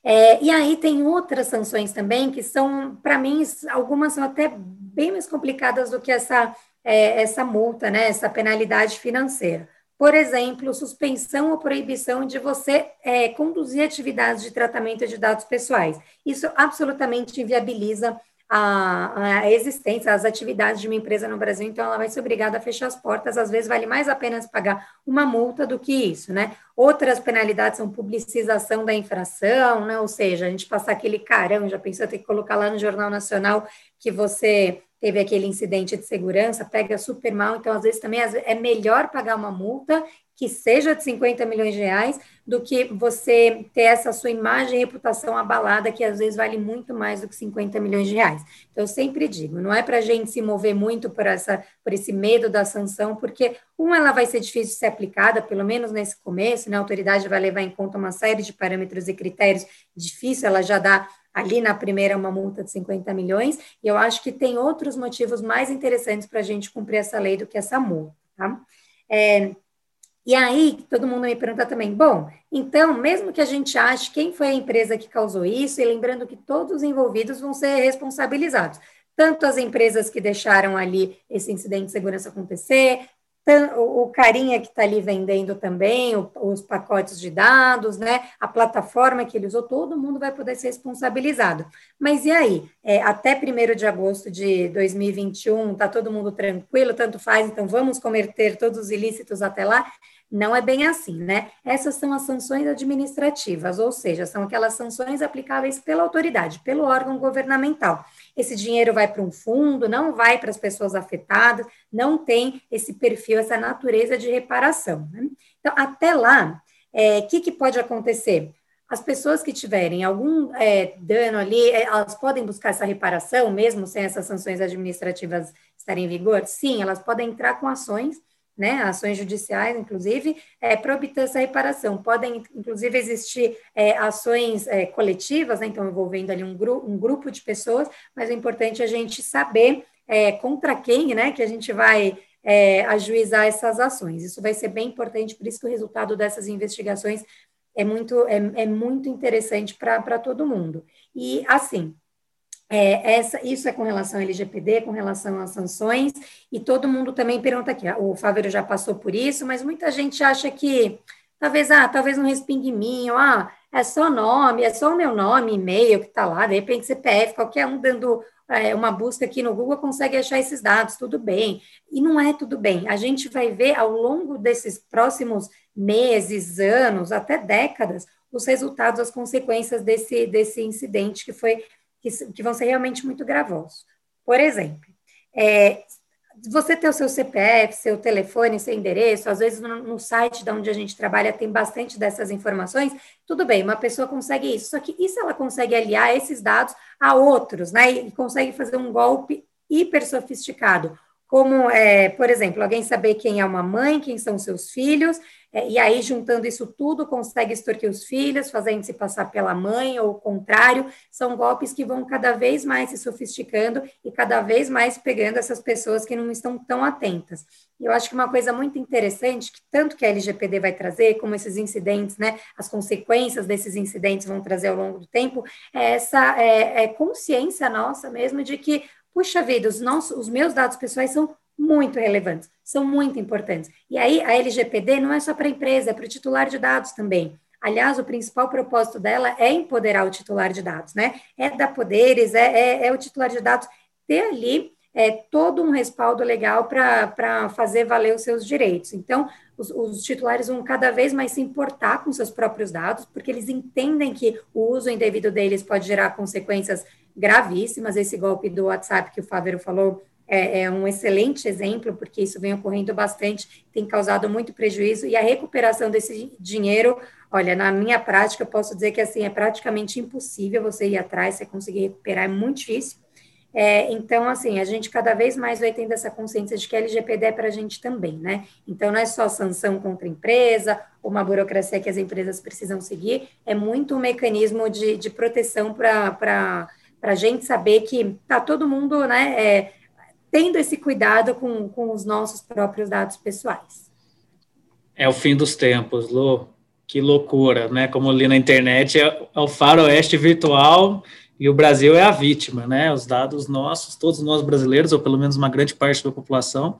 É, e aí tem outras sanções também que são, para mim, algumas são até bem mais complicadas do que essa, é, essa multa, né? Essa penalidade financeira. Por exemplo, suspensão ou proibição de você é, conduzir atividades de tratamento de dados pessoais. Isso absolutamente inviabiliza a, a, existência, as atividades de uma empresa no Brasil, então ela vai ser obrigada a fechar as portas. Às vezes vale mais a pena pagar uma multa do que isso, né? Outras penalidades são publicização da infração, né? Ou seja, a gente passar aquele carão, já pensou ter que colocar lá no Jornal Nacional que você teve aquele incidente de segurança, pega super mal, então às vezes também é melhor pagar uma multa que seja de 50 milhões de reais do que você ter essa sua imagem e reputação abalada, que às vezes vale muito mais do que 50 milhões de reais. Então, eu sempre digo, não é para a gente se mover muito por, essa, por esse medo da sanção, porque, uma, ela vai ser difícil de ser aplicada, pelo menos nesse começo, né? a autoridade vai levar em conta uma série de parâmetros e critérios, difícil ela já dá ali na primeira uma multa de 50 milhões, e eu acho que tem outros motivos mais interessantes para a gente cumprir essa lei do que essa multa, tá? É, e aí, todo mundo me pergunta também, bom, então, mesmo que a gente ache quem foi a empresa que causou isso, e lembrando que todos os envolvidos vão ser responsabilizados, tanto as empresas que deixaram ali esse incidente de segurança acontecer, o carinha que está ali vendendo também, os pacotes de dados, né? A plataforma que ele usou, todo mundo vai poder ser responsabilizado. Mas e aí? É, até 1 de agosto de 2021, está todo mundo tranquilo, tanto faz, então vamos cometer todos os ilícitos até lá? Não é bem assim, né? Essas são as sanções administrativas, ou seja, são aquelas sanções aplicáveis pela autoridade, pelo órgão governamental. Esse dinheiro vai para um fundo, não vai para as pessoas afetadas, não tem esse perfil, essa natureza de reparação. Né? Então, até lá, o é, que, que pode acontecer? as pessoas que tiverem algum é, dano ali, é, elas podem buscar essa reparação, mesmo sem essas sanções administrativas estarem em vigor? Sim, elas podem entrar com ações, né, ações judiciais, inclusive, é, para obter essa reparação. Podem, inclusive, existir é, ações é, coletivas, né, então envolvendo ali um, gru um grupo de pessoas, mas o importante é a gente saber é, contra quem, né, que a gente vai é, ajuizar essas ações. Isso vai ser bem importante, por isso que o resultado dessas investigações é muito, é, é muito interessante para todo mundo. E, assim, é, essa, isso é com relação ao LGPD, com relação às sanções, e todo mundo também pergunta aqui, o Fábio já passou por isso, mas muita gente acha que talvez, ah, talvez não respingue em mim, ou, ah, é só nome, é só o meu nome, e-mail que está lá, de repente CPF, qualquer um dando é, uma busca aqui no Google consegue achar esses dados, tudo bem. E não é tudo bem. A gente vai ver ao longo desses próximos meses, anos, até décadas, os resultados, as consequências desse, desse incidente que foi que, que vão ser realmente muito gravosos. Por exemplo, é, você ter o seu CPF, seu telefone, seu endereço, às vezes no, no, site de onde a gente trabalha tem bastante dessas informações, tudo bem, uma pessoa consegue isso, só que isso ela consegue aliar esses dados a outros, né, e consegue fazer um golpe hiper sofisticado, como, é, por exemplo, alguém saber quem é uma mãe, quem são seus filhos, é, e aí, juntando isso tudo, consegue extorquir os filhos, fazendo se passar pela mãe ou o contrário. São golpes que vão cada vez mais se sofisticando e cada vez mais pegando essas pessoas que não estão tão atentas. E eu acho que uma coisa muito interessante, que tanto que a LGPD vai trazer, como esses incidentes, né, as consequências desses incidentes vão trazer ao longo do tempo, é essa é, é consciência nossa mesmo de que, puxa vida, os, nossos, os meus dados pessoais são muito relevantes, são muito importantes. E aí a LGPD não é só para a empresa, é para o titular de dados também. Aliás, o principal propósito dela é empoderar o titular de dados, né? É dar poderes, é, é, é o titular de dados ter ali é, todo um respaldo legal para fazer valer os seus direitos. Então, os, os, titulares vão cada vez mais se importar com seus próprios dados, porque eles entendem que o uso indevido deles pode gerar consequências gravíssimas. Esse golpe do WhatsApp que o Fávero falou é, é, um excelente exemplo, porque isso vem ocorrendo bastante, tem causado muito prejuízo, e a recuperação desse dinheiro, olha, na minha prática, eu posso dizer que assim, é praticamente impossível você ir atrás, você conseguir recuperar, é muito difícil. É, então, assim, a gente cada vez mais vai tendo essa consciência de que a LGPD é para a gente também, né? Então, não é só sanção contra a empresa, uma burocracia que as empresas precisam seguir, é muito um mecanismo de, de proteção para a gente saber que tá todo mundo, né? É, tendo esse cuidado com, com os nossos próprios dados pessoais.
É o fim dos tempos, Lu. Que loucura, né? Como li na internet, é, é o faroeste virtual e o Brasil é a vítima, né? Os dados nossos, todos nós brasileiros, ou pelo menos uma grande parte da população,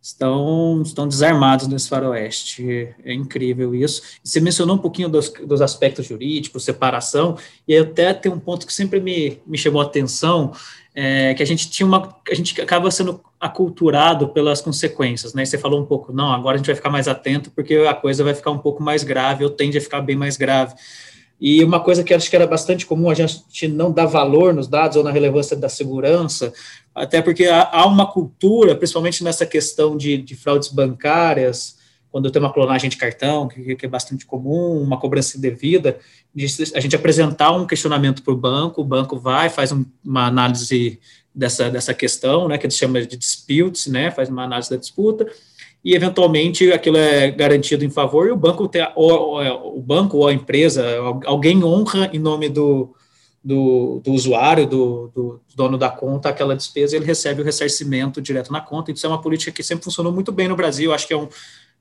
estão, estão desarmados nesse faroeste. É incrível isso. Você mencionou um pouquinho dos, dos aspectos jurídicos, separação, e até tem um ponto que sempre me, me chamou a atenção, é, que a gente tinha uma, a gente acaba sendo aculturado pelas consequências, né? Você falou um pouco, não, agora a gente vai ficar mais atento porque a coisa vai ficar um pouco mais grave, ou tende a ficar bem mais grave. E uma coisa que acho que era bastante comum, a gente não dá valor nos dados ou na relevância da segurança, até porque há, uma cultura, principalmente nessa questão de, de fraudes bancárias, quando tem uma clonagem de cartão, que, que é bastante comum, uma cobrança indevida, de a gente apresentar um questionamento para o banco, o banco vai, faz um, uma análise dessa, dessa questão, né, que eles chamam de disputes, né, faz uma análise da disputa, e eventualmente aquilo é garantido em favor, e o banco, ou, ou, o banco ou a empresa, alguém honra em nome do, do, do usuário, do, do, dono da conta, aquela despesa, ele recebe o ressarcimento direto na conta, isso é uma política que sempre funcionou muito bem no Brasil, acho que é um,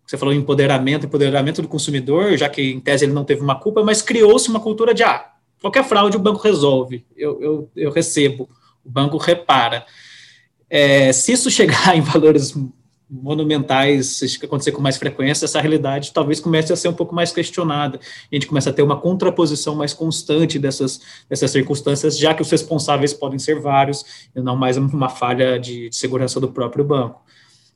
você falou empoderamento, empoderamento do consumidor, já que em tese ele não teve uma culpa, mas criou-se uma cultura de, ah, qualquer fraude o banco resolve, eu, eu, eu recebo, o banco repara. É, se isso (laughs) chegar em valores monumentais, acontecer com mais frequência, essa realidade talvez comece a ser um pouco mais questionada. A gente começa a ter uma contraposição mais constante dessas, dessas circunstâncias, já que os responsáveis podem ser vários, e não mais uma falha de, de segurança do próprio banco.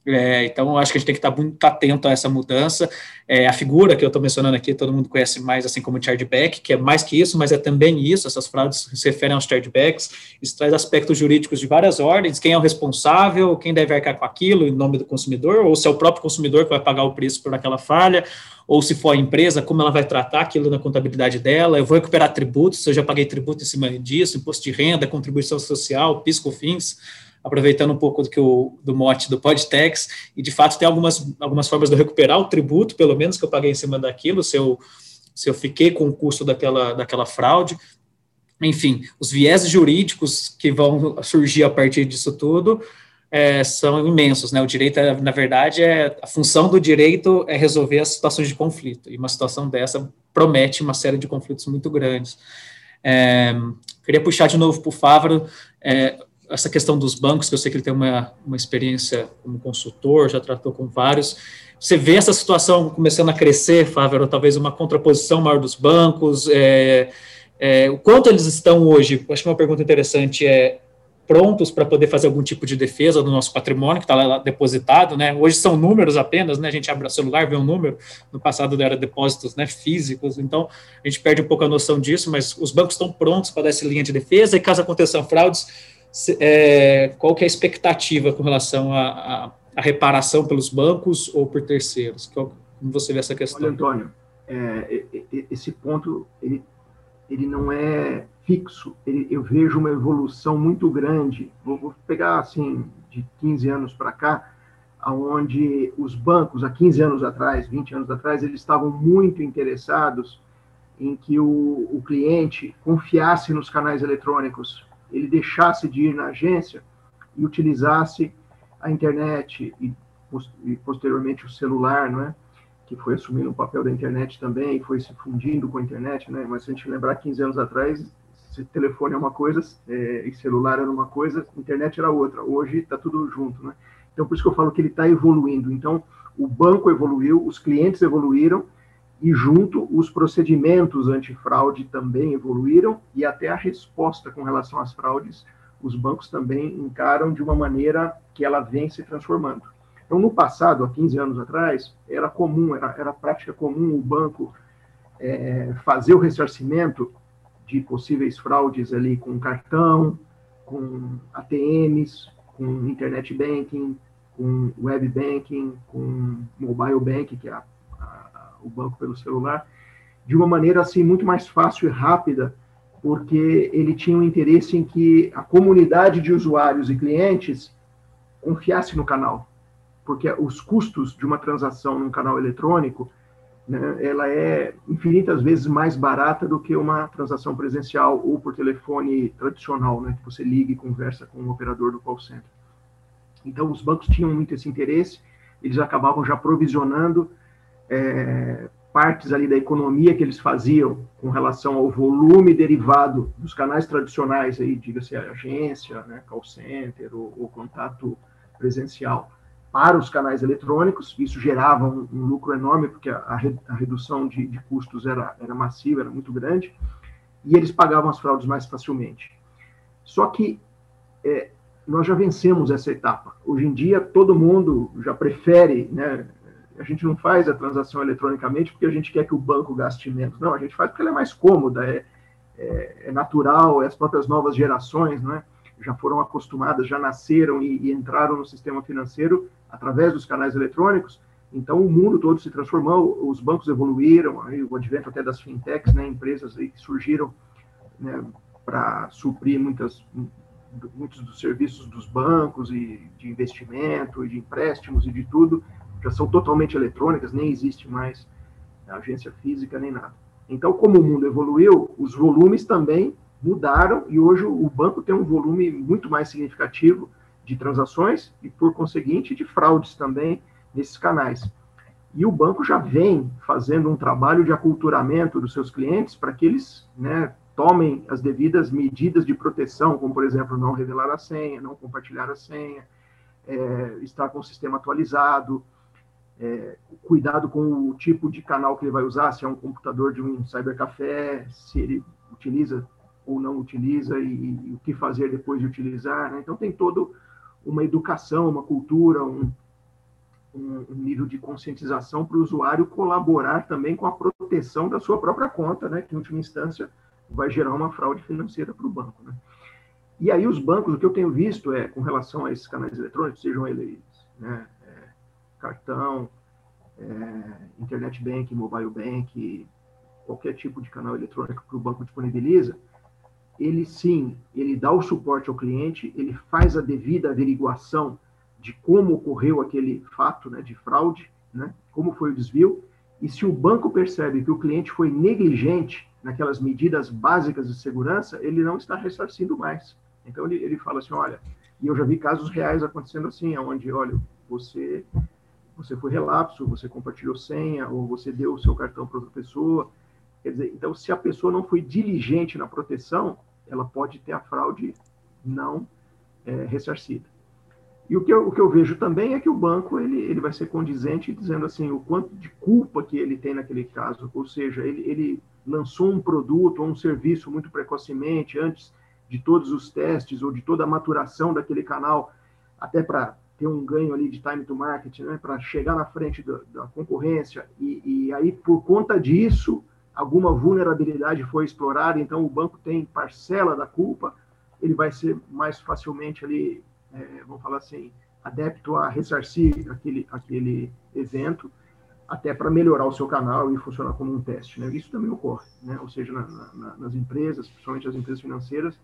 É, então, acho que a gente tem que estar muito atento a essa mudança. É, a figura que eu estou mencionando aqui, todo mundo conhece mais assim como chargeback, que é mais que isso, mas é também isso. Essas fraudes se referem aos chargebacks. Isso traz aspectos jurídicos de várias ordens: quem é o responsável, quem deve arcar com aquilo em nome do consumidor, ou se é o próprio consumidor que vai pagar o preço por aquela falha, ou se for a empresa, como ela vai tratar aquilo na contabilidade dela. Eu vou recuperar tributos, se eu já paguei tributo em cima disso, imposto de renda, contribuição social, pisco fins aproveitando um pouco do, que o, do mote do Podtex, e de fato tem algumas, algumas formas de eu recuperar o tributo, pelo menos que eu paguei em cima daquilo, se eu, se eu fiquei com o custo daquela, daquela fraude. Enfim, os viés jurídicos que vão surgir a partir disso tudo é, são imensos, né? O direito, é, na verdade, é a função do direito é resolver as situações de conflito, e uma situação dessa promete uma série de conflitos muito grandes. É, queria puxar de novo para o Fávaro, é, essa questão dos bancos, que eu sei que ele tem uma, uma experiência como consultor, já tratou com vários. Você vê essa situação começando a crescer, Fávero, talvez uma contraposição maior dos bancos? É, é, o quanto eles estão hoje? Acho que uma pergunta interessante é prontos para poder fazer algum tipo de defesa do nosso patrimônio que está lá depositado, né? Hoje são números apenas, né? A gente abre o celular, vê um número. No passado era depósitos, né? Físicos. Então a gente perde um pouco a noção disso, mas os bancos estão prontos para dar essa linha de defesa e caso aconteçam fraudes, é, qual que é a expectativa com relação à reparação pelos bancos ou por terceiros? Qual, como você vê essa questão?
Olha, Antônio, é, esse ponto ele, ele não é fixo. Ele, eu vejo uma evolução muito grande. Vou, vou pegar assim de 15 anos para cá, aonde os bancos há 15 anos atrás, 20 anos atrás, eles estavam muito interessados em que o, o cliente confiasse nos canais eletrônicos ele deixasse de ir na agência e utilizasse a internet e, posteriormente o celular, não é? que foi assumindo o papel da internet também, foi se fundindo com a internet, né? Mas se a gente lembrar 15 anos atrás, telefone é uma coisa é, e celular era uma coisa, internet era outra. Hoje está tudo junto, né? Então por isso que eu falo que ele está evoluindo. Então o banco evoluiu, os clientes evoluíram e junto os procedimentos antifraude também evoluíram e até a resposta com relação às fraudes os bancos também encaram de uma maneira que ela vem se transformando. Então, no passado, há 15 anos atrás, era comum, era, era prática comum o banco é, fazer o ressarcimento de possíveis fraudes ali com cartão, com ATMs, com internet banking, com web banking, com mobile banking, que é a o banco pelo celular, de uma maneira assim muito mais fácil e rápida, porque ele tinha um interesse em que a comunidade de usuários e clientes confiasse no canal, porque os custos de uma transação num canal eletrônico, né, ela é infinitas vezes mais barata do que uma transação presencial ou por telefone tradicional, né, que você liga e conversa com o um operador do call center. Então, os bancos tinham muito esse interesse, eles acabavam já provisionando é, partes ali da economia que eles faziam com relação ao volume derivado dos canais tradicionais, aí diga-se agência, né, call center ou, contato presencial, para os canais eletrônicos. Isso gerava um, um lucro enorme, porque a, a redução de, de, custos era, era massiva, era muito grande, e eles pagavam as fraudes mais facilmente. Só que é, nós já vencemos essa etapa. Hoje em dia, todo mundo já prefere né, a gente não faz a transação eletronicamente porque a gente quer que o banco gaste menos. Não, a gente faz porque ela é mais cômoda, é, é, é natural, é as próprias novas gerações, né? já foram acostumadas, já nasceram e, e, entraram no sistema financeiro através dos canais eletrônicos. Então, o mundo todo se transformou, os bancos evoluíram, aí, o advento até das fintechs, né, empresas aí que surgiram né, para suprir muitas, muitos dos serviços dos bancos e de investimento e de empréstimos e de tudo, já são totalmente eletrônicas, nem existe mais agência física nem nada. Então, como o mundo evoluiu, os volumes também mudaram e hoje o banco tem um volume muito mais significativo de transações e, por conseguinte, de fraudes também nesses canais. E o banco já vem fazendo um trabalho de aculturamento dos seus clientes para que eles né, tomem as devidas medidas de proteção, como, por exemplo, não revelar a senha, não compartilhar a senha, é, estar com o sistema atualizado, é, cuidado com o tipo de canal que ele vai usar, se é um computador de um cybercafé, se ele utiliza ou não utiliza e, e o que fazer depois de utilizar. Né? Então tem toda uma educação, uma cultura, um, um, nível de conscientização para o usuário colaborar também com a proteção da sua própria conta, né, que em última instância vai gerar uma fraude financeira para o banco. Né. E aí os bancos, o que eu tenho visto é, com relação a esses canais eletrônicos, sejam eles né, cartão, é, internet bank, mobile bank, qualquer tipo de canal eletrônico que o banco disponibiliza, ele sim, ele dá o suporte ao cliente, ele faz a devida averiguação de como ocorreu aquele fato né, de fraude, né, como foi o desvio, e se o banco percebe que o cliente foi negligente naquelas medidas básicas de segurança, ele não está ressarcindo mais. Então ele, ele fala assim, olha, e eu já vi casos reais acontecendo assim, onde, olha, você você foi relapso, você compartilhou senha, ou você deu o seu cartão para outra pessoa. Quer dizer, então, se a pessoa não foi diligente na proteção, ela pode ter a fraude não é, ressarcida. E o que, eu, o que eu vejo também é que o banco ele, ele vai ser condizente dizendo assim o quanto de culpa que ele tem naquele caso, ou seja, ele, ele lançou um produto ou um serviço muito precocemente antes de todos os testes ou de toda a maturação daquele canal, até para ter um ganho ali de time to market, né, para chegar na frente da, da concorrência, e, e, aí, por conta disso, alguma vulnerabilidade foi explorada, então o banco tem parcela da culpa, ele vai ser mais facilmente ali, é, vamos falar assim, adepto a ressarcir aquele, aquele evento, até para melhorar o seu canal e funcionar como um teste. Né? Isso também ocorre, né? ou seja, na, na, nas empresas, principalmente as empresas financeiras,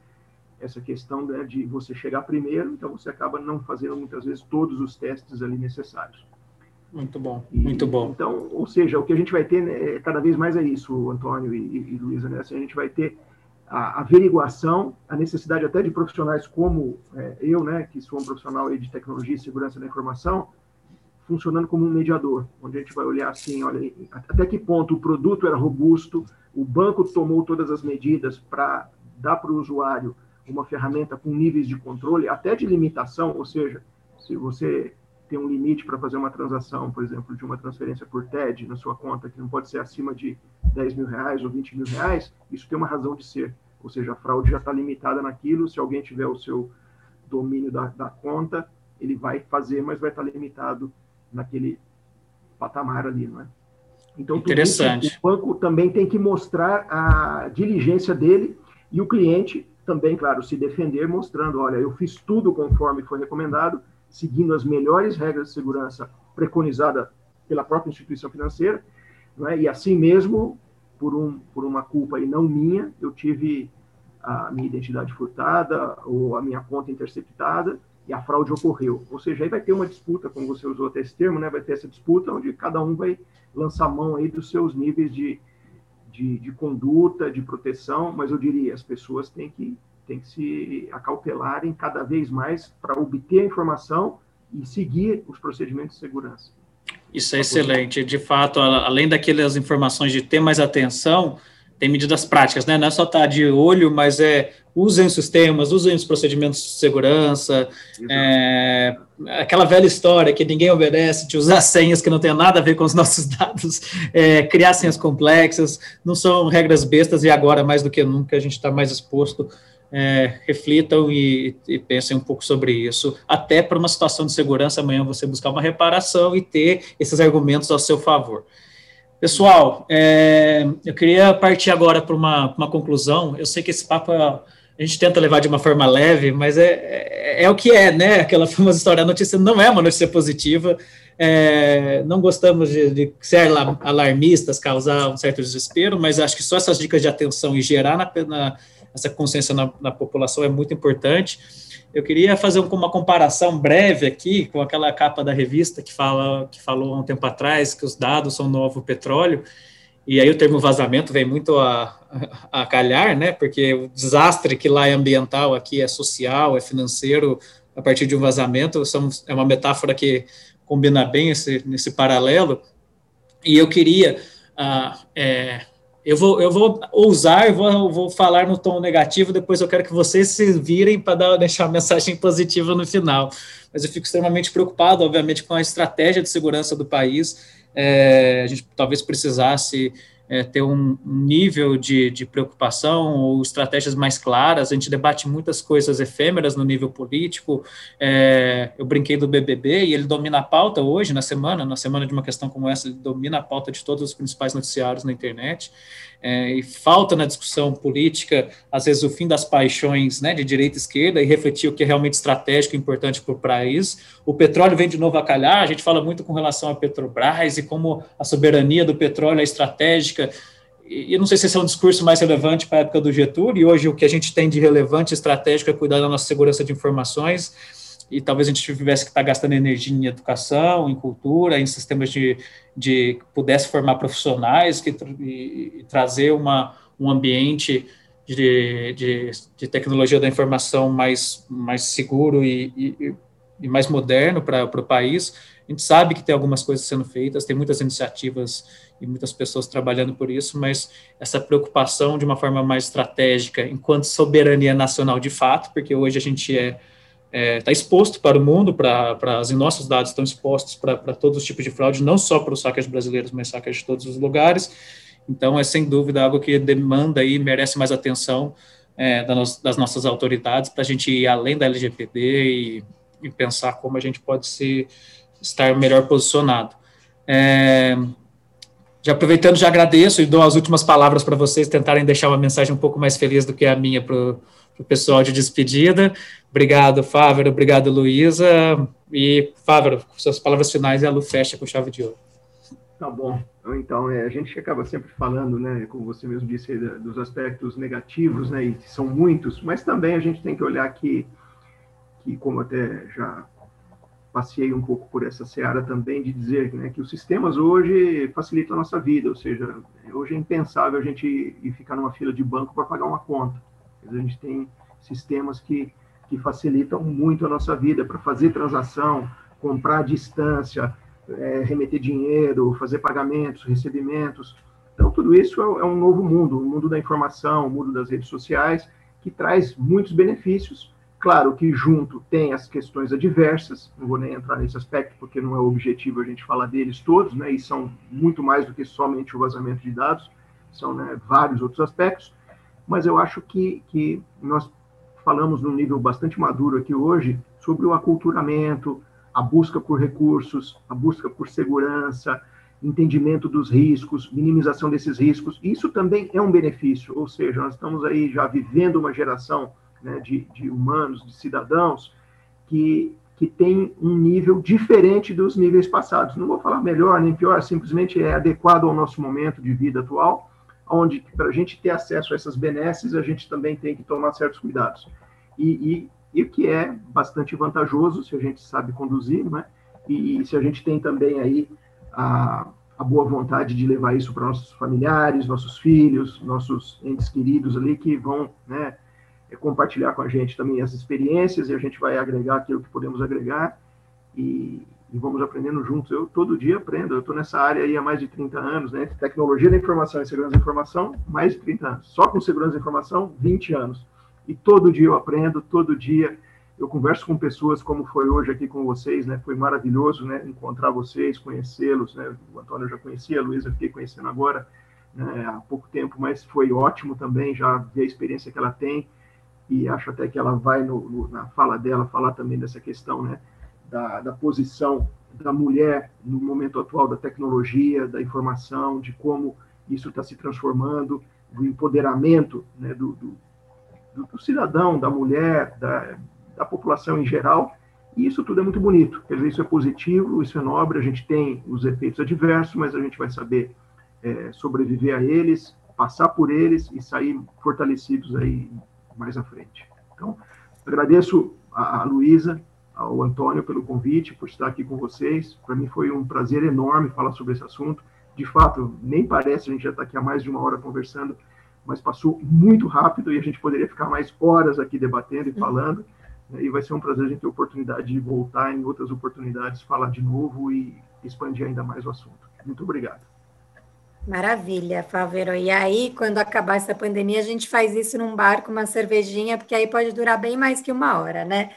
essa questão né, de você chegar primeiro, então você acaba não fazendo muitas vezes todos os testes ali necessários.
Muito bom, e, muito bom.
Então, ou seja, o que a gente vai ter né, cada vez mais é isso, Antônio e, e, e Luísa, né? Assim, a gente vai ter a averiguação, a necessidade até de profissionais como é, eu, né, que sou um profissional de tecnologia e segurança da informação, funcionando como um mediador, onde a gente vai olhar assim, olha, até que ponto o produto era robusto, o banco tomou todas as medidas para dar para o usuário uma ferramenta com níveis de controle, até de limitação, ou seja, se você tem um limite para fazer uma transação, por exemplo, de uma transferência por TED na sua conta, que não pode ser acima de 10 mil reais ou 20 mil reais, isso tem uma razão de ser. Ou seja, a fraude já está limitada naquilo, se alguém tiver o seu domínio da, da conta, ele vai fazer, mas vai estar tá limitado naquele patamar ali, não é?
Então, Interessante.
Isso, o banco também tem que mostrar a diligência dele e o cliente também, claro, se defender mostrando, olha, eu fiz tudo conforme foi recomendado, seguindo as melhores regras de segurança preconizadas pela própria instituição financeira, é? e assim mesmo, por, um, por uma culpa aí não minha, eu tive a minha identidade furtada ou a minha conta interceptada e a fraude ocorreu. Ou seja, aí vai ter uma disputa, como você usou até esse termo, né? vai ter essa disputa onde cada um vai lançar mão aí dos seus níveis de, de, de conduta, de proteção, mas eu diria, as pessoas têm que, têm que se acautelarem cada vez mais para obter a informação e seguir os procedimentos de segurança.
Isso é excelente. De fato, além daquelas informações de ter mais atenção, tem medidas práticas, né? Não é só estar tá de olho, mas é usem os sistemas, usem os procedimentos de segurança, é, aquela velha história que ninguém obedece de usar (laughs) senhas que não tem nada a ver com os nossos (laughs) dados, é, criar senhas complexas, não são regras bestas e agora, mais do que nunca, a gente está mais exposto. É, reflitam e, e, pensem um pouco sobre isso, até para uma situação de segurança amanhã você buscar uma reparação e ter esses argumentos ao seu favor. Pessoal, é, eu queria partir agora para uma, uma conclusão. Eu sei que esse papo a gente tenta levar de uma forma leve, mas é, é, é o que é, né? Aquela famosa história, a notícia não é uma notícia positiva. É, não gostamos de, de, ser alarmistas, causar um certo desespero, mas acho que só essas dicas de atenção e gerar na, na, essa consciência na, na população é muito importante. Eu queria fazer uma comparação breve aqui com aquela capa da revista que fala que falou há um tempo atrás que os dados são novo petróleo. E aí o termo vazamento vem muito a, (laughs) a, calhar, né? Porque o desastre que lá é ambiental, aqui é social, é financeiro, a partir de um vazamento, são, é uma metáfora que combina bem esse, nesse paralelo. E eu queria ah, é, eu vou, eu vou ousar, vou, vou falar no tom negativo, depois eu quero que vocês se virem para deixar uma mensagem (laughs) positiva no final. Mas eu fico extremamente preocupado, obviamente, com a estratégia de segurança do país. É, a gente talvez precisasse é, ter um, nível de, de, preocupação ou estratégias mais claras. A gente debate muitas coisas efêmeras no nível político. É, eu brinquei do BBB e ele domina a pauta hoje, na semana, na semana de uma questão como essa, ele domina a pauta de todos os principais noticiários na internet. É, e falta na discussão política, às vezes, o fim das paixões né, de direita e esquerda e refletir o que é realmente estratégico e importante para o país. O petróleo vem de novo a calhar, a gente fala muito com relação à Petrobras e como a soberania do petróleo é estratégica. E eu não sei se esse é um discurso mais relevante para a época do Getúlio, e hoje o que a gente tem de relevante estratégico é cuidar da nossa segurança de informações e talvez a gente tivesse que estar gastando energia em educação, em cultura, em sistemas de, de que pudesse formar profissionais que, e, e trazer uma, um ambiente de, de, de, tecnologia da informação mais, mais seguro e, e, e mais moderno para o país. A gente sabe que tem algumas coisas sendo feitas, tem muitas iniciativas e muitas pessoas trabalhando por isso, mas essa preocupação de uma forma mais estratégica, enquanto soberania nacional de fato, porque hoje a gente é está é, tá exposto para o mundo, para, os nossos dados estão expostos para, todos os tipos de fraude, não só para os saques brasileiros, mas saques de todos os lugares. Então, é sem dúvida algo que demanda e merece mais atenção é, das nossas autoridades para a gente ir além da LGPD e, e, pensar como a gente pode se, estar melhor posicionado. É, já aproveitando, já agradeço e dou as últimas palavras para vocês tentarem deixar uma mensagem um pouco mais feliz do que a minha para o pessoal de despedida. Obrigado, Fávero. Obrigado, Luísa. E, Fávero, suas palavras finais e a Lu fecha com chave de ouro.
Tá bom. Então, é, a gente acaba sempre falando, né, como você mesmo disse, dos aspectos negativos, né, e são muitos, mas também a gente tem que olhar que, que como até já passei um pouco por essa seara também, de dizer né, que os sistemas hoje facilitam a nossa vida, ou seja, hoje é impensável a gente ir ficar numa fila de banco para pagar uma conta. A gente tem sistemas que que facilitam muito a nossa vida para fazer transação, comprar à distância, é, remeter dinheiro, fazer pagamentos, recebimentos. Então, tudo isso é, é um novo mundo, o um mundo da informação, o um mundo das redes sociais, que traz muitos benefícios. Claro que junto tem as questões adversas, não vou nem entrar nesse aspecto, porque não é o objetivo a gente falar deles todos, né, e são muito mais do que somente o vazamento de dados, são né, vários outros aspectos, mas eu acho que, que nós falamos num nível bastante maduro aqui hoje sobre o aculturamento, a busca por recursos, a busca por segurança, entendimento dos riscos, minimização desses riscos. Isso também é um benefício, ou seja, nós estamos aí já vivendo uma geração né, de, de humanos, de cidadãos, que, que tem um nível diferente dos níveis passados. Não vou falar melhor nem pior, simplesmente é adequado ao nosso momento de vida atual onde para a gente ter acesso a essas benesses, a gente também tem que tomar certos cuidados. E, o que é bastante vantajoso se a gente sabe conduzir, né? E, e se a gente tem também aí a, a boa vontade de levar isso para nossos familiares, nossos filhos, nossos entes queridos ali que vão, né, compartilhar com a gente também as experiências e a gente vai agregar aquilo que podemos agregar. E, e vamos aprendendo juntos. Eu todo dia aprendo, eu estou nessa área aí há mais de 30 anos, né? Tecnologia da informação e segurança da informação, mais de 30 anos. Só com segurança da informação, 20 anos. E todo dia eu aprendo, todo dia eu converso com pessoas como foi hoje aqui com vocês, né? Foi maravilhoso, né? Encontrar vocês, conhecê-los, né? O Antônio eu já conhecia, a Luísa fiquei conhecendo agora né? há pouco tempo, mas foi ótimo também já ver a experiência que ela tem e acho até que ela vai no, no, na fala dela falar também dessa questão, né? Da, da posição da mulher no momento atual da tecnologia, da informação, de como isso está se transformando, do empoderamento né, do, do, do, cidadão, da mulher, da, da população em geral. E isso tudo é muito bonito. Quer dizer, isso é positivo, isso é nobre. A gente tem os efeitos adversos, mas a gente vai saber é, sobreviver a eles, passar por eles e sair fortalecidos aí mais à frente. Então, agradeço a, a Luísa, ao Antônio pelo convite, por estar aqui com vocês. Para mim foi um prazer enorme falar sobre esse assunto. De fato, nem parece, a gente já está aqui há mais de uma hora conversando, mas passou muito rápido e a gente poderia ficar mais horas aqui debatendo e falando. Né? E vai ser um prazer a gente ter a oportunidade de voltar em outras oportunidades, falar de novo e expandir ainda mais o assunto. Muito obrigado.
Maravilha, Favero. E aí, quando acabar essa pandemia, a gente faz isso num bar com uma cervejinha, porque aí pode durar bem mais que uma hora, né?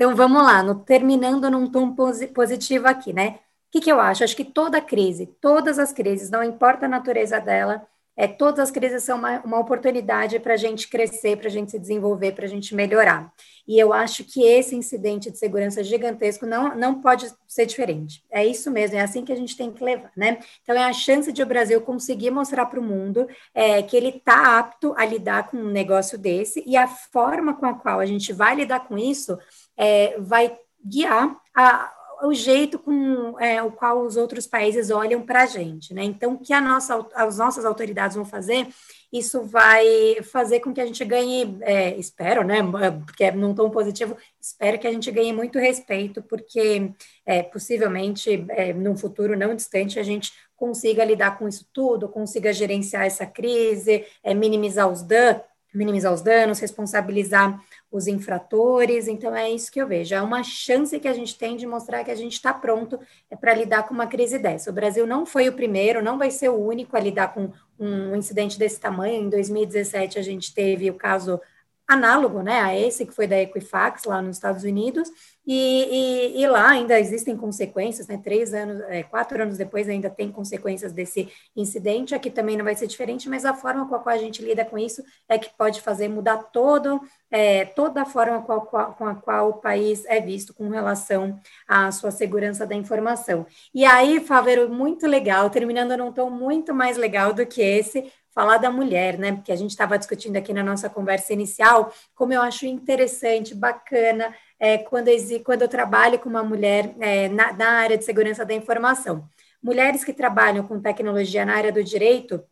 Então vamos lá, no, terminando num tom positivo aqui, né? que, que eu acho? Acho que toda crise, todas as crises, não importa a natureza dela, é, todas as crises são uma, uma oportunidade para a gente crescer, para a gente se desenvolver, para a gente melhorar. E eu acho que esse incidente de segurança gigantesco não, não pode ser diferente. É isso mesmo, é assim que a gente tem que levar, né? Então, é a chance de o Brasil conseguir mostrar para o mundo é, que ele está apto a lidar com um negócio desse e a forma com a qual a gente vai lidar com isso é, vai guiar a, o jeito com é, o qual os outros países olham para a gente, né? Então, o que nossa, as nossas autoridades vão fazer, isso vai fazer com que a gente ganhe, é, espero, né? Porque é num tom positivo, espero que a gente ganhe muito respeito, porque é, possivelmente, é, num futuro não distante, a gente consiga lidar com isso tudo, consiga gerenciar essa crise, é, minimizar os danos, minimizar os danos, responsabilizar os infratores. Então, é isso que eu vejo. É uma chance que a gente tem de mostrar que a gente está pronto é, para lidar com uma crise dessa. O Brasil não foi o primeiro, não vai ser o único a lidar com um incidente desse tamanho. Em 2017, a gente teve o caso análogo né, a esse, que foi da Equifax, lá nos Estados Unidos, e, e, e, lá ainda existem consequências, né? Três anos, é, quatro anos depois ainda tem consequências desse incidente. Aqui também não vai ser diferente, mas a forma com a qual a gente lida com isso é que pode fazer mudar todo, é, toda a forma com a, qual, com a qual o país é visto com relação à sua segurança da informação. E aí, Favero, muito legal, terminando num tom muito mais legal do que esse, falar da mulher, né? Porque a gente estava discutindo aqui na nossa conversa inicial, como eu acho interessante, bacana é, quando, quando eu trabalho com uma mulher é, na, na área de segurança da informação. Mulheres que trabalham com tecnologia na área do direito,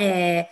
é,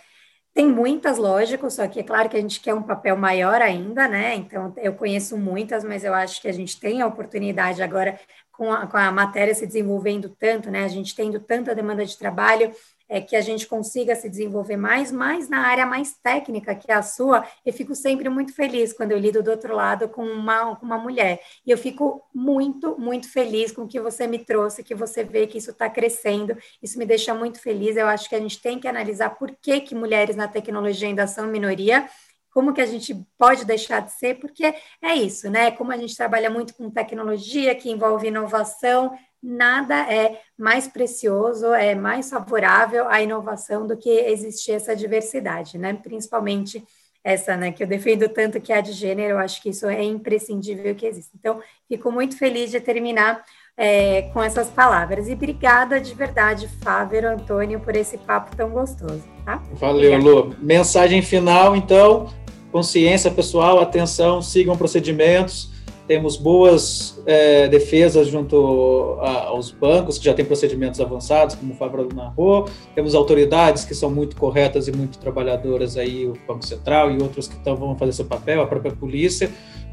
tem muitas, lógico, só que é claro que a gente quer um papel maior ainda, né? Então, eu conheço muitas, mas eu acho que a gente tem a oportunidade agora, com a, com a matéria se desenvolvendo tanto, né? A gente tendo tanta demanda de trabalho, é, que a gente consiga se desenvolver mais, mais na área mais técnica, que é a sua, eu fico sempre muito feliz quando eu lido do outro lado com uma, com uma mulher. E eu fico muito, muito feliz com o que você me trouxe, que você vê que isso está crescendo, isso me deixa muito feliz. Eu acho que a gente tem que analisar por que, que mulheres na tecnologia ainda são minoria, como que a gente pode deixar de ser, porque é isso, né? Como a gente trabalha muito com tecnologia, que envolve inovação, nada é mais precioso, é mais favorável à inovação do que existir essa diversidade, né? Principalmente essa, né, que eu defendo tanto que é a de gênero, eu acho que isso é imprescindível que exista. Então, fico muito feliz de terminar é, com essas palavras. E obrigada de verdade, Fábio Antônio, por esse papo tão gostoso. Tá?
Valeu, Lu. Mensagem final, então, consciência pessoal, atenção, sigam procedimentos temos boas é, defesas junto a, aos bancos, que já têm procedimentos avançados, como o Fábio narrou, temos autoridades que são muito corretas e muito trabalhadoras aí, o Banco Central e outros que tão, vão fazer seu papel, a própria polícia,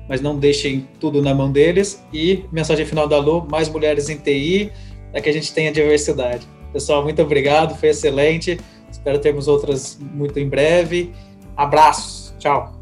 mas não deixem tudo na mão deles. E mensagem final da Lu, mais mulheres em TI, para que a gente tenha diversidade. Pessoal, muito obrigado, foi excelente. Espero termos outras muito em breve. Abraços, tchau.